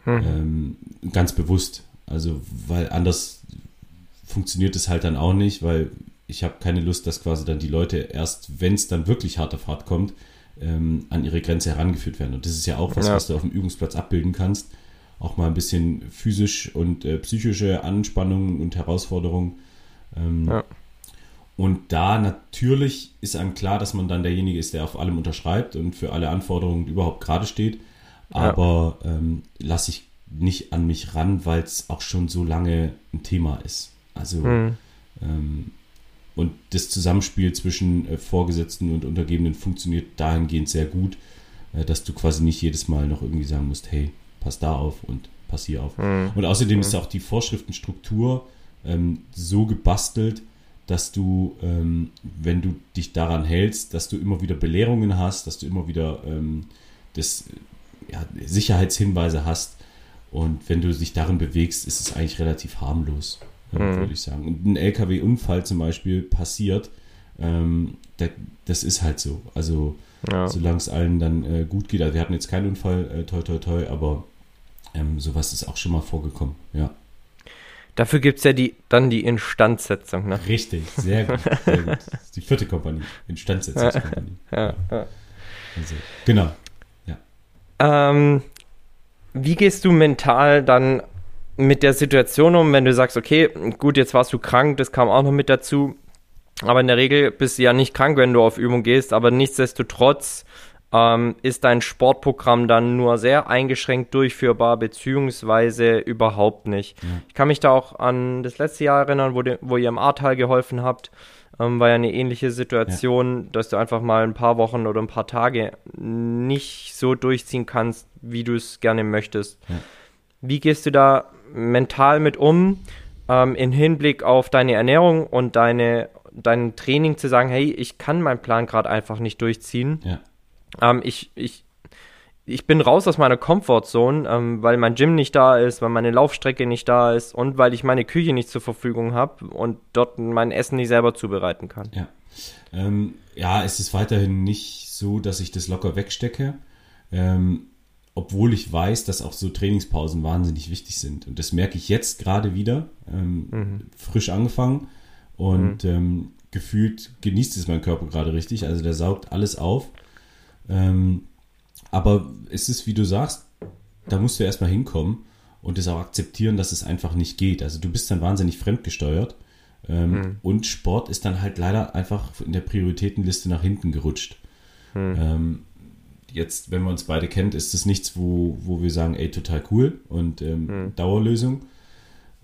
Mhm. Ähm, ganz bewusst. Also, weil anders funktioniert es halt dann auch nicht, weil ich habe keine Lust, dass quasi dann die Leute erst, wenn es dann wirklich hart auf hart kommt, ähm, an ihre Grenze herangeführt werden. Und das ist ja auch was, ja. was du auf dem Übungsplatz abbilden kannst. Auch mal ein bisschen physisch und äh, psychische Anspannungen und Herausforderungen. Ähm, ja. Und da natürlich ist einem klar, dass man dann derjenige ist, der auf allem unterschreibt und für alle Anforderungen überhaupt gerade steht. Aber ja. ähm, lasse ich nicht an mich ran, weil es auch schon so lange ein Thema ist. Also mhm. ähm, und das Zusammenspiel zwischen äh, Vorgesetzten und Untergebenen funktioniert dahingehend sehr gut, äh, dass du quasi nicht jedes Mal noch irgendwie sagen musst, hey, pass da auf und pass hier auf. Mhm. Und außerdem mhm. ist auch die Vorschriftenstruktur ähm, so gebastelt, dass du, ähm, wenn du dich daran hältst, dass du immer wieder Belehrungen hast, dass du immer wieder ähm, das, ja, Sicherheitshinweise hast. Und wenn du dich darin bewegst, ist es eigentlich relativ harmlos mhm. würde ich sagen. Und ein LKW-Unfall zum Beispiel passiert, ähm, da, das ist halt so. Also ja. solange es allen dann äh, gut geht. Also wir hatten jetzt keinen Unfall, äh, toi toi toi, aber ähm, sowas ist auch schon mal vorgekommen, ja. Dafür gibt es ja die, dann die Instandsetzung, ne? Richtig, sehr gut. Sehr gut. die vierte Kompanie, Instandsetzungskompanie. ja, ja. Also, genau. Ja. Ähm, wie gehst du mental dann mit der Situation um, wenn du sagst, okay, gut, jetzt warst du krank, das kam auch noch mit dazu. Aber in der Regel bist du ja nicht krank, wenn du auf Übung gehst, aber nichtsdestotrotz ähm, ist dein Sportprogramm dann nur sehr eingeschränkt durchführbar, beziehungsweise überhaupt nicht. Ja. Ich kann mich da auch an das letzte Jahr erinnern, wo, de, wo ihr im Ahrtal geholfen habt. Ähm, war ja eine ähnliche Situation, ja. dass du einfach mal ein paar Wochen oder ein paar Tage nicht so durchziehen kannst, wie du es gerne möchtest. Ja. Wie gehst du da mental mit um, ähm, im Hinblick auf deine Ernährung und deine, dein Training zu sagen, hey, ich kann meinen Plan gerade einfach nicht durchziehen. Ja. Ähm, ich, ich, ich bin raus aus meiner Comfortzone, ähm, weil mein Gym nicht da ist, weil meine Laufstrecke nicht da ist und weil ich meine Küche nicht zur Verfügung habe und dort mein Essen nicht selber zubereiten kann. Ja. Ähm, ja, es ist weiterhin nicht so, dass ich das locker wegstecke. Ähm, obwohl ich weiß, dass auch so Trainingspausen wahnsinnig wichtig sind. Und das merke ich jetzt gerade wieder, ähm, mhm. frisch angefangen und mhm. ähm, gefühlt genießt es mein Körper gerade richtig. Also der saugt alles auf. Ähm, aber es ist, wie du sagst, da musst du erstmal hinkommen und es auch akzeptieren, dass es einfach nicht geht. Also du bist dann wahnsinnig fremdgesteuert. Ähm, mhm. Und Sport ist dann halt leider einfach in der Prioritätenliste nach hinten gerutscht. Mhm. Ähm, jetzt, wenn man uns beide kennt, ist es nichts, wo, wo wir sagen, ey, total cool und ähm, mhm. Dauerlösung.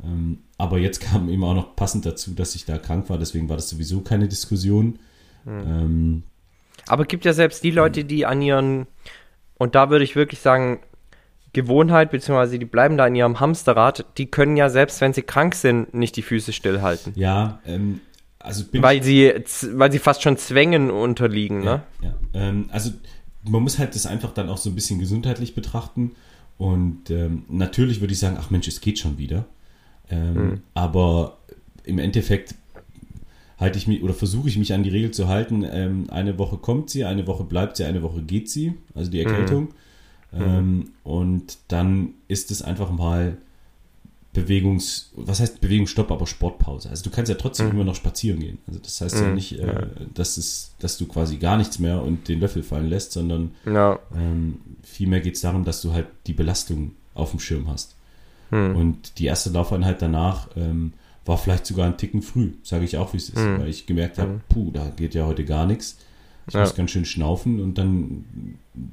Ähm, aber jetzt kam eben auch noch passend dazu, dass ich da krank war, deswegen war das sowieso keine Diskussion. Aber gibt ja selbst die Leute, die an ihren, und da würde ich wirklich sagen, Gewohnheit, beziehungsweise die bleiben da in ihrem Hamsterrad, die können ja selbst, wenn sie krank sind, nicht die Füße stillhalten. Ja, ähm, also weil sie, weil sie fast schon Zwängen unterliegen, ja, ne? Ja, ähm, also man muss halt das einfach dann auch so ein bisschen gesundheitlich betrachten. Und ähm, natürlich würde ich sagen, ach Mensch, es geht schon wieder. Ähm, mhm. Aber im Endeffekt halte ich mich oder versuche ich mich an die Regel zu halten. Ähm, eine Woche kommt sie, eine Woche bleibt sie, eine Woche geht sie, also die Erkältung. Mhm. Ähm, und dann ist es einfach mal Bewegungs, was heißt Bewegungsstopp, aber Sportpause. Also du kannst ja trotzdem mhm. immer noch spazieren gehen. Also das heißt mhm. ja nicht, äh, dass, es, dass du quasi gar nichts mehr und den Löffel fallen lässt, sondern ja. ähm, vielmehr geht es darum, dass du halt die Belastung auf dem Schirm hast. Mhm. Und die erste Laufeinheit danach ähm, war vielleicht sogar ein Ticken früh, sage ich auch, wie es ist, mhm. weil ich gemerkt habe, mhm. puh, da geht ja heute gar nichts. Ich ja. muss ganz schön schnaufen und dann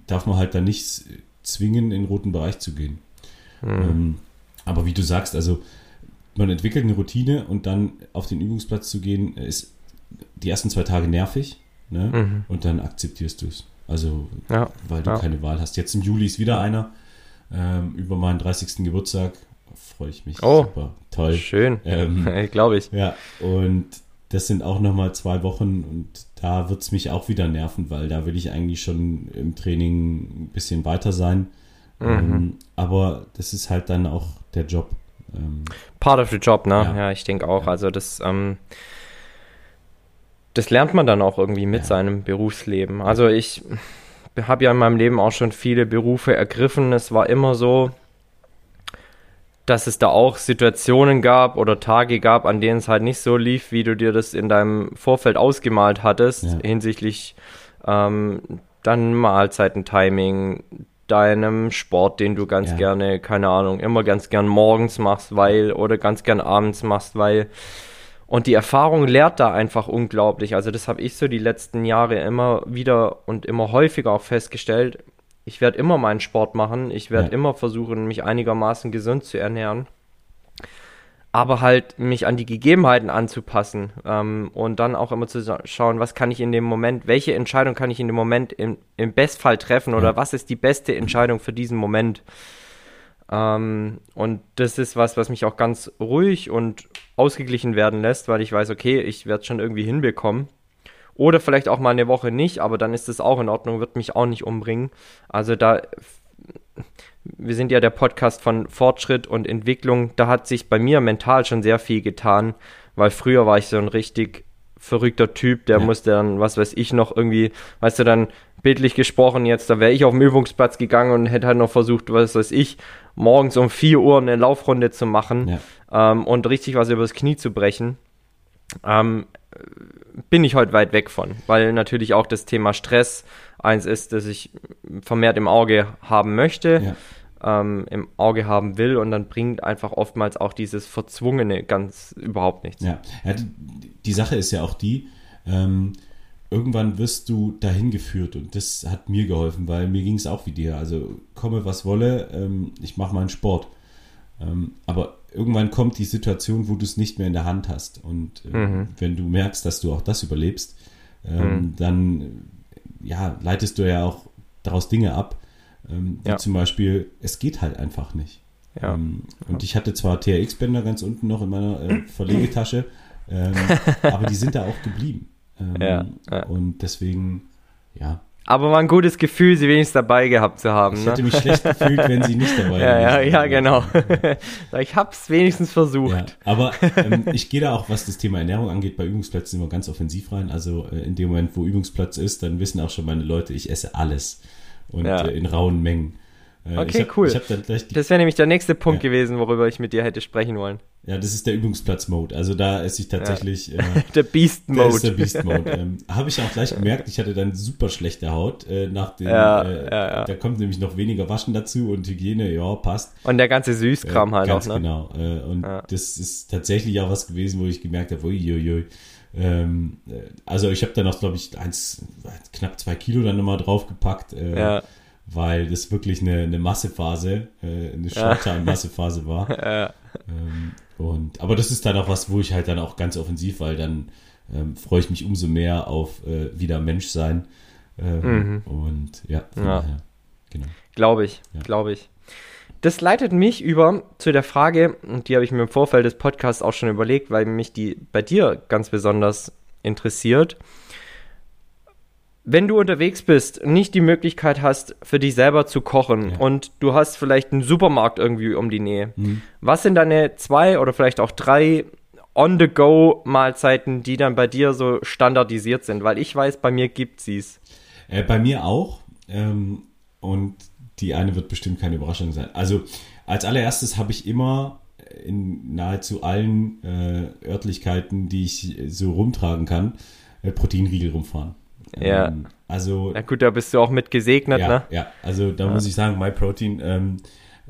darf man halt da nichts zwingen, in den roten Bereich zu gehen. Mhm. Ähm, aber wie du sagst, also man entwickelt eine Routine und dann auf den Übungsplatz zu gehen, ist die ersten zwei Tage nervig ne? Mhm. und dann akzeptierst du es. Also, ja, weil du ja. keine Wahl hast. Jetzt im Juli ist wieder einer ähm, über meinen 30. Geburtstag. Freue ich mich. Oh, super. Toll. Schön. Ähm, Glaube ich. Ja, und das sind auch nochmal zwei Wochen und da wird es mich auch wieder nerven, weil da will ich eigentlich schon im Training ein bisschen weiter sein. Mhm. Ähm, aber das ist halt dann auch der Job. Ähm, Part of the job, ne? Ja, ja ich denke auch. Ja. Also das, ähm, das lernt man dann auch irgendwie mit ja. seinem Berufsleben. Also ich habe ja in meinem Leben auch schon viele Berufe ergriffen. Es war immer so, dass es da auch Situationen gab oder Tage gab, an denen es halt nicht so lief, wie du dir das in deinem Vorfeld ausgemalt hattest, ja. hinsichtlich ähm, dann Mahlzeiten-Timing, deinem Sport, den du ganz ja. gerne, keine Ahnung, immer ganz gern morgens machst, weil, oder ganz gern abends machst, weil. Und die Erfahrung lehrt da einfach unglaublich. Also das habe ich so die letzten Jahre immer wieder und immer häufiger auch festgestellt ich werde immer meinen Sport machen, ich werde ja. immer versuchen, mich einigermaßen gesund zu ernähren, aber halt mich an die Gegebenheiten anzupassen ähm, und dann auch immer zu schauen, was kann ich in dem Moment, welche Entscheidung kann ich in dem Moment im, im Bestfall treffen oder ja. was ist die beste Entscheidung für diesen Moment. Ähm, und das ist was, was mich auch ganz ruhig und ausgeglichen werden lässt, weil ich weiß, okay, ich werde es schon irgendwie hinbekommen. Oder vielleicht auch mal eine Woche nicht, aber dann ist es auch in Ordnung, wird mich auch nicht umbringen. Also da, wir sind ja der Podcast von Fortschritt und Entwicklung. Da hat sich bei mir mental schon sehr viel getan, weil früher war ich so ein richtig verrückter Typ, der ja. musste dann, was weiß ich, noch irgendwie, weißt du, dann bildlich gesprochen jetzt, da wäre ich auf den Übungsplatz gegangen und hätte halt noch versucht, was weiß ich, morgens um 4 Uhr eine Laufrunde zu machen ja. ähm, und richtig was übers Knie zu brechen. Ähm, bin ich heute weit weg von, weil natürlich auch das Thema Stress eins ist, das ich vermehrt im Auge haben möchte, ja. ähm, im Auge haben will und dann bringt einfach oftmals auch dieses Verzwungene ganz überhaupt nichts. Ja, ja die, die, Sache ist ja auch die, ähm, irgendwann wirst du dahin geführt und das hat mir geholfen, weil mir ging es auch wie dir. Also komme was wolle, ähm, ich mache meinen Sport. Ähm, aber irgendwann kommt die Situation, wo du es nicht mehr in der Hand hast. Und äh, mhm. wenn du merkst, dass du auch das überlebst, ähm, mhm. dann ja, leitest du ja auch daraus Dinge ab, ähm, wie ja. zum Beispiel, es geht halt einfach nicht. Ja. Ähm, und ich hatte zwar TRX-Bänder ganz unten noch in meiner äh, Verlegetasche, ähm, aber die sind da auch geblieben. Ähm, ja. Und deswegen, ja, aber war ein gutes Gefühl, sie wenigstens dabei gehabt zu haben. Ich ne? hätte mich schlecht gefühlt, wenn sie nicht dabei ja, ja, ja, genau. ich hab's wenigstens versucht. Ja, aber ähm, ich gehe da auch, was das Thema Ernährung angeht, bei Übungsplätzen immer ganz offensiv rein. Also äh, in dem Moment, wo Übungsplatz ist, dann wissen auch schon meine Leute, ich esse alles. Und ja. äh, in rauen Mengen. Okay, hab, cool. das wäre nämlich der nächste Punkt ja. gewesen, worüber ich mit dir hätte sprechen wollen. Ja, das ist der Übungsplatz-Mode. Also da esse ich tatsächlich. Ja. Äh, der Beast-Mode. Das ist der Beast-Mode. ähm, Habe ich auch gleich gemerkt, ich hatte dann super schlechte Haut äh, nach dem. Ja, äh, ja, Da kommt nämlich noch weniger Waschen dazu und Hygiene, ja, passt. Und der ganze Süßkram äh, halt ganz auch, ne? genau. Äh, und das ist tatsächlich auch was gewesen, wo ich gemerkt habe, uiuiui. Ähm, äh, also ich habe dann auch, glaube ich, eins, knapp zwei Kilo dann nochmal draufgepackt. Ja weil das wirklich eine, eine Massephase, äh, eine Short-Time-Massephase war. ja. ähm, und, aber das ist dann auch was, wo ich halt dann auch ganz offensiv, weil dann ähm, freue ich mich umso mehr auf äh, wieder Mensch sein. Ähm, mhm. Und ja, von ja. daher, genau. Glaube ich, ja. glaube ich. Das leitet mich über zu der Frage, und die habe ich mir im Vorfeld des Podcasts auch schon überlegt, weil mich die bei dir ganz besonders interessiert wenn du unterwegs bist, nicht die Möglichkeit hast, für dich selber zu kochen ja. und du hast vielleicht einen Supermarkt irgendwie um die Nähe, mhm. was sind deine zwei oder vielleicht auch drei On-the-Go-Mahlzeiten, die dann bei dir so standardisiert sind? Weil ich weiß, bei mir gibt sie es. Äh, bei mir auch. Ähm, und die eine wird bestimmt keine Überraschung sein. Also als allererstes habe ich immer in nahezu allen äh, Örtlichkeiten, die ich so rumtragen kann, äh, Proteinriegel rumfahren. Ja. Ähm, also. Na gut, da bist du auch mit gesegnet, ja, ne? Ja, also da ja. muss ich sagen, MyProtein ähm,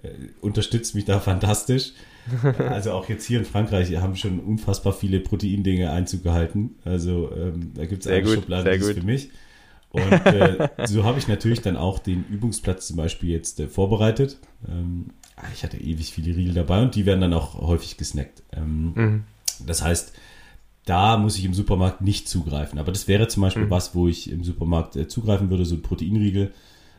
äh, unterstützt mich da fantastisch. also auch jetzt hier in Frankreich haben schon unfassbar viele Proteindinge Einzug gehalten. Also ähm, da gibt es eine gut, Schublade für mich. Und äh, so habe ich natürlich dann auch den Übungsplatz zum Beispiel jetzt äh, vorbereitet. Ähm, ah, ich hatte ewig viele Riegel dabei und die werden dann auch häufig gesnackt. Ähm, mhm. Das heißt, da muss ich im Supermarkt nicht zugreifen. Aber das wäre zum Beispiel mhm. was, wo ich im Supermarkt äh, zugreifen würde, so ein Proteinriegel.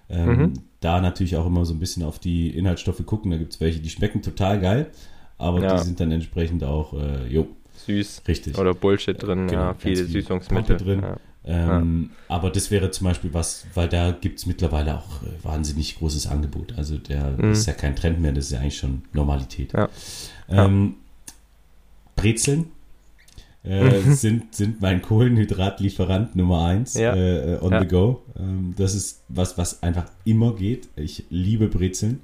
Ähm, mhm. Da natürlich auch immer so ein bisschen auf die Inhaltsstoffe gucken. Da gibt es welche, die schmecken total geil, aber ja. die sind dann entsprechend auch, äh, jo, süß Richtig. oder Bullshit drin, Genau, ja, viele viel Süßungsmittel. Drin. Ja. Ähm, Aber das wäre zum Beispiel was, weil da gibt es mittlerweile auch äh, wahnsinnig großes Angebot. Also der ist ja kein Trend mehr, das ist ja eigentlich schon Normalität. Mhm. Ja. Ähm, Brezeln äh, sind, sind mein Kohlenhydratlieferant Nummer eins Ja. äh, on Ja. the go. Ähm, das ist was, was einfach immer geht. Ich liebe Brezeln.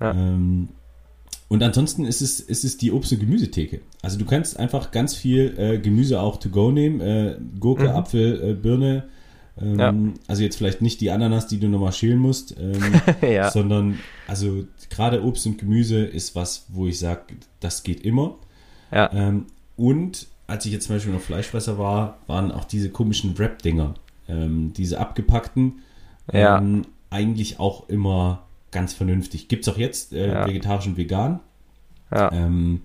Ja. Ähm, und ansonsten ist es, ist es die Obst- und Gemüsetheke. Also du kannst einfach ganz viel äh, Gemüse auch to go nehmen. Äh, Gurke, Apfel, äh, Birne. Ähm, Mhm. Also jetzt vielleicht nicht die Ananas, die du nochmal schälen musst, ähm, sondern also gerade Obst und Gemüse ist was, wo ich sage, das geht immer. Ja. Ähm, und als ich jetzt zum Beispiel noch Fleischfresser war, waren auch diese komischen Wrap-Dinger, ähm, diese abgepackten, Ja. ähm, eigentlich auch immer ganz vernünftig. Gibt es auch jetzt äh, Ja. vegetarisch und vegan. Ja. Ähm,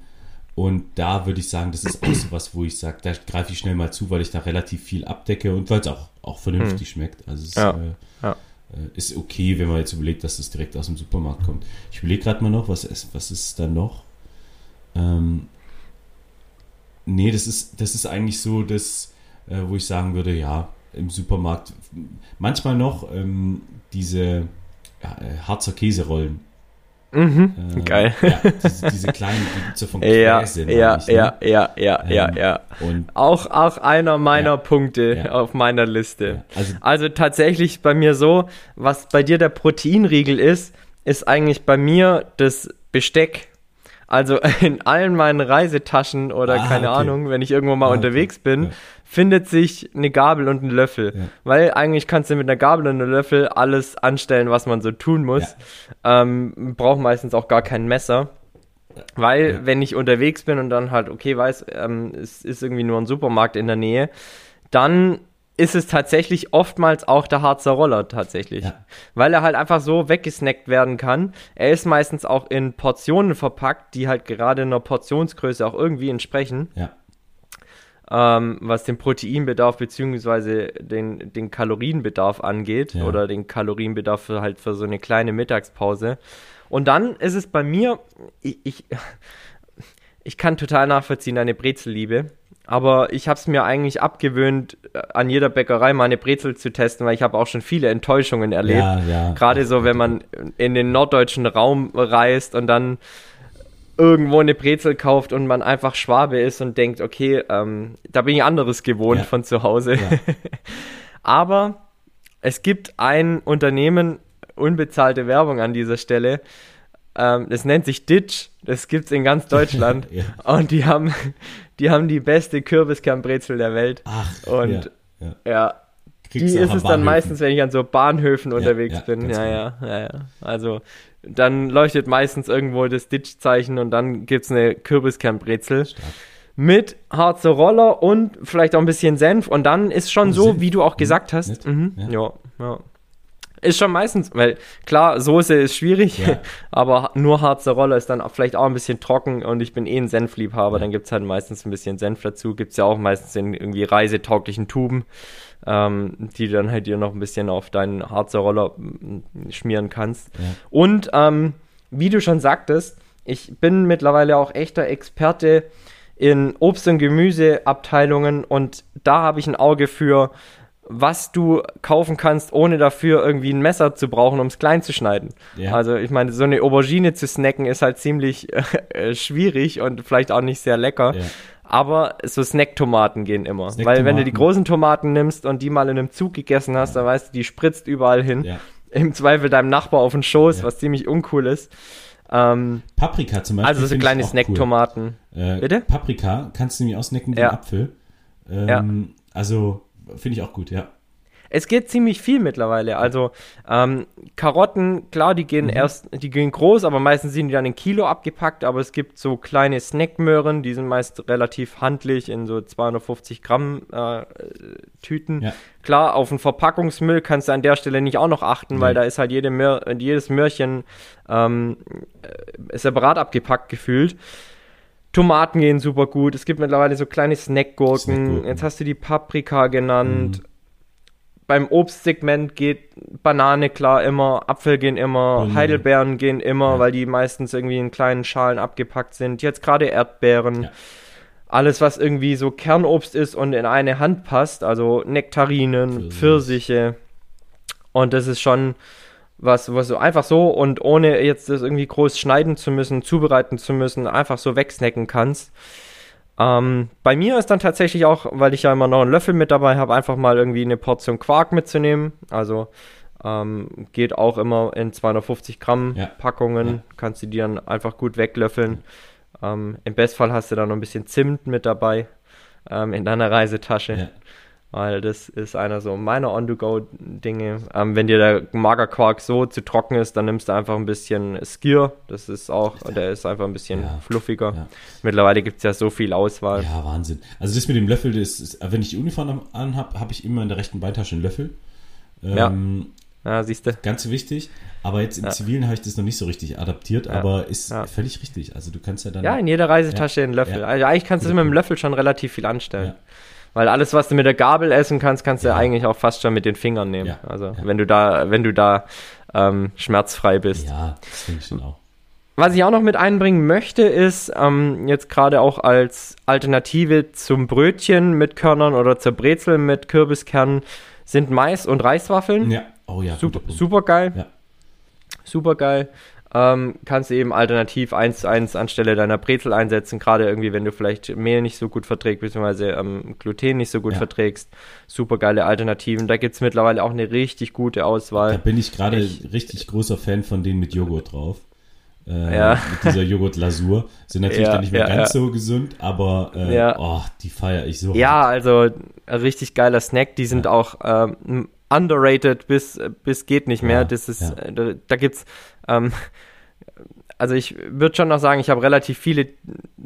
und da würde ich sagen, das ist auch so was, wo ich sage, da greife ich schnell mal zu, weil ich da relativ viel abdecke und weil es auch, auch vernünftig schmeckt. Also es Hm. Ja. Äh, Ja. äh, ist okay, wenn man jetzt überlegt, dass das direkt aus dem Supermarkt kommt. Ich überlege gerade mal noch, was ist, was ist da noch? Ähm, nee, das ist, das ist eigentlich so, das, äh, wo ich sagen würde, ja, im Supermarkt manchmal noch ähm, diese ja, äh, Harzer Käserollen. Mhm. Äh, Geil. Ja, diese, diese kleinen, die gibt's ja von Ja, Käse, ja, ich, ne? ja, ja, ja, ja, Ähm, ja. Und Auch, auch einer meiner Ja. Punkte Ja. auf meiner Liste. ja, also Also tatsächlich bei mir so, was bei dir der Proteinriegel ist, ist eigentlich bei mir das Besteck. Also in allen meinen Reisetaschen oder Ah, keine okay. Ahnung, wenn ich irgendwo mal Ah, okay. unterwegs bin, Ja. findet sich eine Gabel und ein Löffel. Ja. Weil eigentlich kannst du mit einer Gabel und einem Löffel alles anstellen, was man so tun muss. Ähm, braucht meistens auch gar kein Messer. Weil, Ja. wenn ich unterwegs bin und dann halt, okay, weiß, ähm, es ist irgendwie nur ein Supermarkt in der Nähe, dann ist es tatsächlich oftmals auch der Harzer Roller tatsächlich. Ja. Weil er halt einfach so weggesnackt werden kann. Er ist meistens auch in Portionen verpackt, die halt gerade einer Portionsgröße auch irgendwie entsprechen, ja, ähm, was den Proteinbedarf beziehungsweise den, den Kalorienbedarf angeht Ja. oder den Kalorienbedarf für halt für so eine kleine Mittagspause. Und dann ist es bei mir, ich, ich, ich kann total nachvollziehen, eine Brezelliebe. Aber ich habe es mir eigentlich abgewöhnt, äh, an jeder Bäckerei mal eine Brezel zu testen, weil ich habe auch schon viele Enttäuschungen erlebt. ja, ja. Gerade so, wenn man in den norddeutschen Raum reist und dann irgendwo eine Brezel kauft und man einfach Schwabe ist und denkt, okay, ähm, da bin ich anderes gewohnt Ja. von zu Hause. Aber es gibt ein Unternehmen, unbezahlte Werbung an dieser Stelle, ähm, das nennt sich Ditch, das gibt's in ganz Deutschland Ja. und die haben, die haben die beste Kürbiskernbrezel der Welt. Ach, Und- ja, ja. Ja, die ist es dann meistens, wenn ich an so Bahnhöfen unterwegs ja, bin. ganz Ja, ja, ja, ja. Also dann leuchtet meistens irgendwo das Ditch-Zeichen und dann gibt's eine Kürbiskernbrezel Stark. mit Harzer Roller und vielleicht auch ein bisschen Senf und dann ist schon Oh, so, Senf. wie du auch Mhm, gesagt hast. Mhm, Ja. ja. Ist schon meistens, weil klar, Soße ist schwierig, Ja. aber nur Harzer Roller ist dann vielleicht auch ein bisschen trocken und ich bin eh ein Senfliebhaber, Ja. dann gibt's halt meistens ein bisschen Senf dazu. Gibt's ja auch meistens in irgendwie reisetauglichen Tuben, ähm, die du dann halt dir noch ein bisschen auf deinen Harzer Roller mm, schmieren kannst. Ja. Und ähm, wie du schon sagtest, ich bin mittlerweile auch echter Experte in Obst- und Gemüseabteilungen und da habe ich ein Auge für, was du kaufen kannst, ohne dafür irgendwie ein Messer zu brauchen, um es klein zu schneiden. Ja. Also ich meine, so eine Aubergine zu snacken ist halt ziemlich äh, schwierig und vielleicht auch nicht sehr lecker. Ja. Aber so Snacktomaten gehen immer. Weil wenn du die großen Tomaten nimmst und die mal in einem Zug gegessen hast, dann weißt du, die spritzt überall hin. Ja. Im Zweifel deinem Nachbar auf den Schoß, Ja. was ziemlich uncool ist. Ähm, Paprika zum Beispiel. also so kleine auch Snacktomaten. Cool. Äh, Bitte? Paprika kannst du nämlich ausnecken wie Ja. ein Apfel. Ähm, Also finde ich auch gut, ja. Es geht ziemlich viel mittlerweile. Also ähm, Karotten, klar, die Mhm. gehen erst, die gehen groß, aber meistens sind die dann in Kilo abgepackt. Aber es gibt so kleine Snackmöhren, die sind meist relativ handlich in so 250 Gramm äh, Tüten. Ja. Klar, auf den Verpackungsmüll kannst du an der Stelle nicht auch noch achten, weil Nee. da ist halt jede Möhr, jedes Möhrchen ähm, äh, separat abgepackt gefühlt. Tomaten gehen super gut. Es gibt mittlerweile so kleine Snackgurken. Snackgurken. Jetzt hast du die Paprika genannt. Mhm. Beim Obstsegment geht Banane klar immer, Apfel gehen immer, Birne. Heidelbeeren gehen immer, Ja. weil die meistens irgendwie in kleinen Schalen abgepackt sind. Jetzt gerade Erdbeeren. Ja. alles, was irgendwie so Kernobst ist und in eine Hand passt, also Nektarinen, Pfirsich. Pfirsiche. Und das ist schon was, was so einfach so und ohne jetzt das irgendwie groß schneiden zu müssen, zubereiten zu müssen, einfach so wegsnacken kannst. Ähm, bei mir ist dann tatsächlich auch, weil ich ja immer noch einen Löffel mit dabei habe, einfach mal irgendwie eine Portion Quark mitzunehmen. Also ähm, geht auch immer in 250 Gramm ja. Packungen. Ja. Kannst du die dann einfach gut weglöffeln. Ähm, Im Bestfall hast du dann noch ein bisschen Zimt mit dabei ähm, in deiner Reisetasche. Ja weil das ist einer so meiner On-to-Go-Dinge. Ähm, wenn dir der Magerquark so zu trocken ist, dann nimmst du einfach ein bisschen Skier. Das ist auch, der ist einfach ein bisschen ja, fluffiger. Ja. Mittlerweile gibt es ja so viel Auswahl. Ja, Wahnsinn. Also das mit dem Löffel, das ist, wenn ich die Uniform anhabe, habe ich immer in der rechten Beintasche einen Löffel. Ähm, ja. Ja, siehst du. Ganz wichtig. Aber jetzt im ja. Zivilen habe ich das noch nicht so richtig adaptiert, ja. aber ist ja. völlig richtig. Also du kannst ja dann. Ja, in jeder Reisetasche einen Löffel. Also eigentlich kannst du mit dem Löffel schon relativ viel anstellen. Weil alles, was du mit der Gabel essen kannst, kannst du ja. eigentlich auch fast schon mit den Fingern nehmen. Ja. Also ja. wenn du da, wenn du da ähm, schmerzfrei bist. Ja, das finde ich schon auch. Was ich auch noch mit einbringen möchte, ist ähm, jetzt gerade auch als Alternative zum Brötchen mit Körnern oder zur Brezel mit Kürbiskernen sind Mais- und Reiswaffeln. Ja, oh ja. Super, super geil. Ja. Super geil ähm, kannst du eben alternativ 1 zu 1 anstelle deiner Brezel einsetzen, gerade irgendwie, wenn du vielleicht Mehl nicht so gut verträgst, beziehungsweise ähm, Gluten nicht so gut ja. verträgst. Super geile Alternativen. Da gibt es mittlerweile auch eine richtig gute Auswahl. Da bin ich gerade richtig großer Fan von denen mit Joghurt drauf. Äh, ja. Mit dieser Joghurt-Lasur. Sind natürlich ja, dann nicht mehr ja, ganz so gesund, aber äh, oh, die feiere ich so. Ja, hart. also richtig geiler Snack. Die sind auch ähm, underrated bis, bis geht nicht mehr. das ist, äh, da, da gibt's ähm, also ich würde schon noch sagen, ich habe relativ viele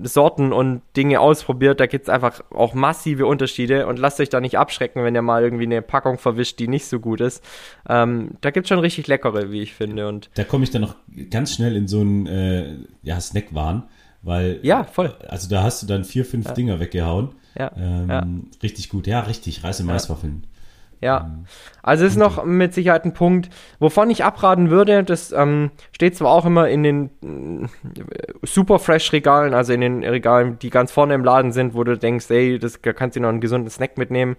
Sorten und Dinge ausprobiert. Da gibt es einfach auch massive Unterschiede und lasst euch da nicht abschrecken, wenn ihr mal irgendwie eine Packung verwischt, die nicht so gut ist. Ähm, da gibt es schon richtig leckere, wie ich finde. Und da komme ich dann noch ganz schnell in so einen äh, ja, Snackwahn, weil ja, voll. Also da hast du dann vier, fünf ja. Dinger weggehauen. Ja, ähm, ja. Richtig gut. Ja, richtig. Reiße Maiswaffeln. Ja, ähm, also ist noch mit Sicherheit ein Punkt, wovon ich abraten würde. Das ähm, steht zwar auch immer in den äh, super fresh Regalen, also in den Regalen, die ganz vorne im Laden sind, wo du denkst, ey, das da kannst du noch einen gesunden Snack mitnehmen.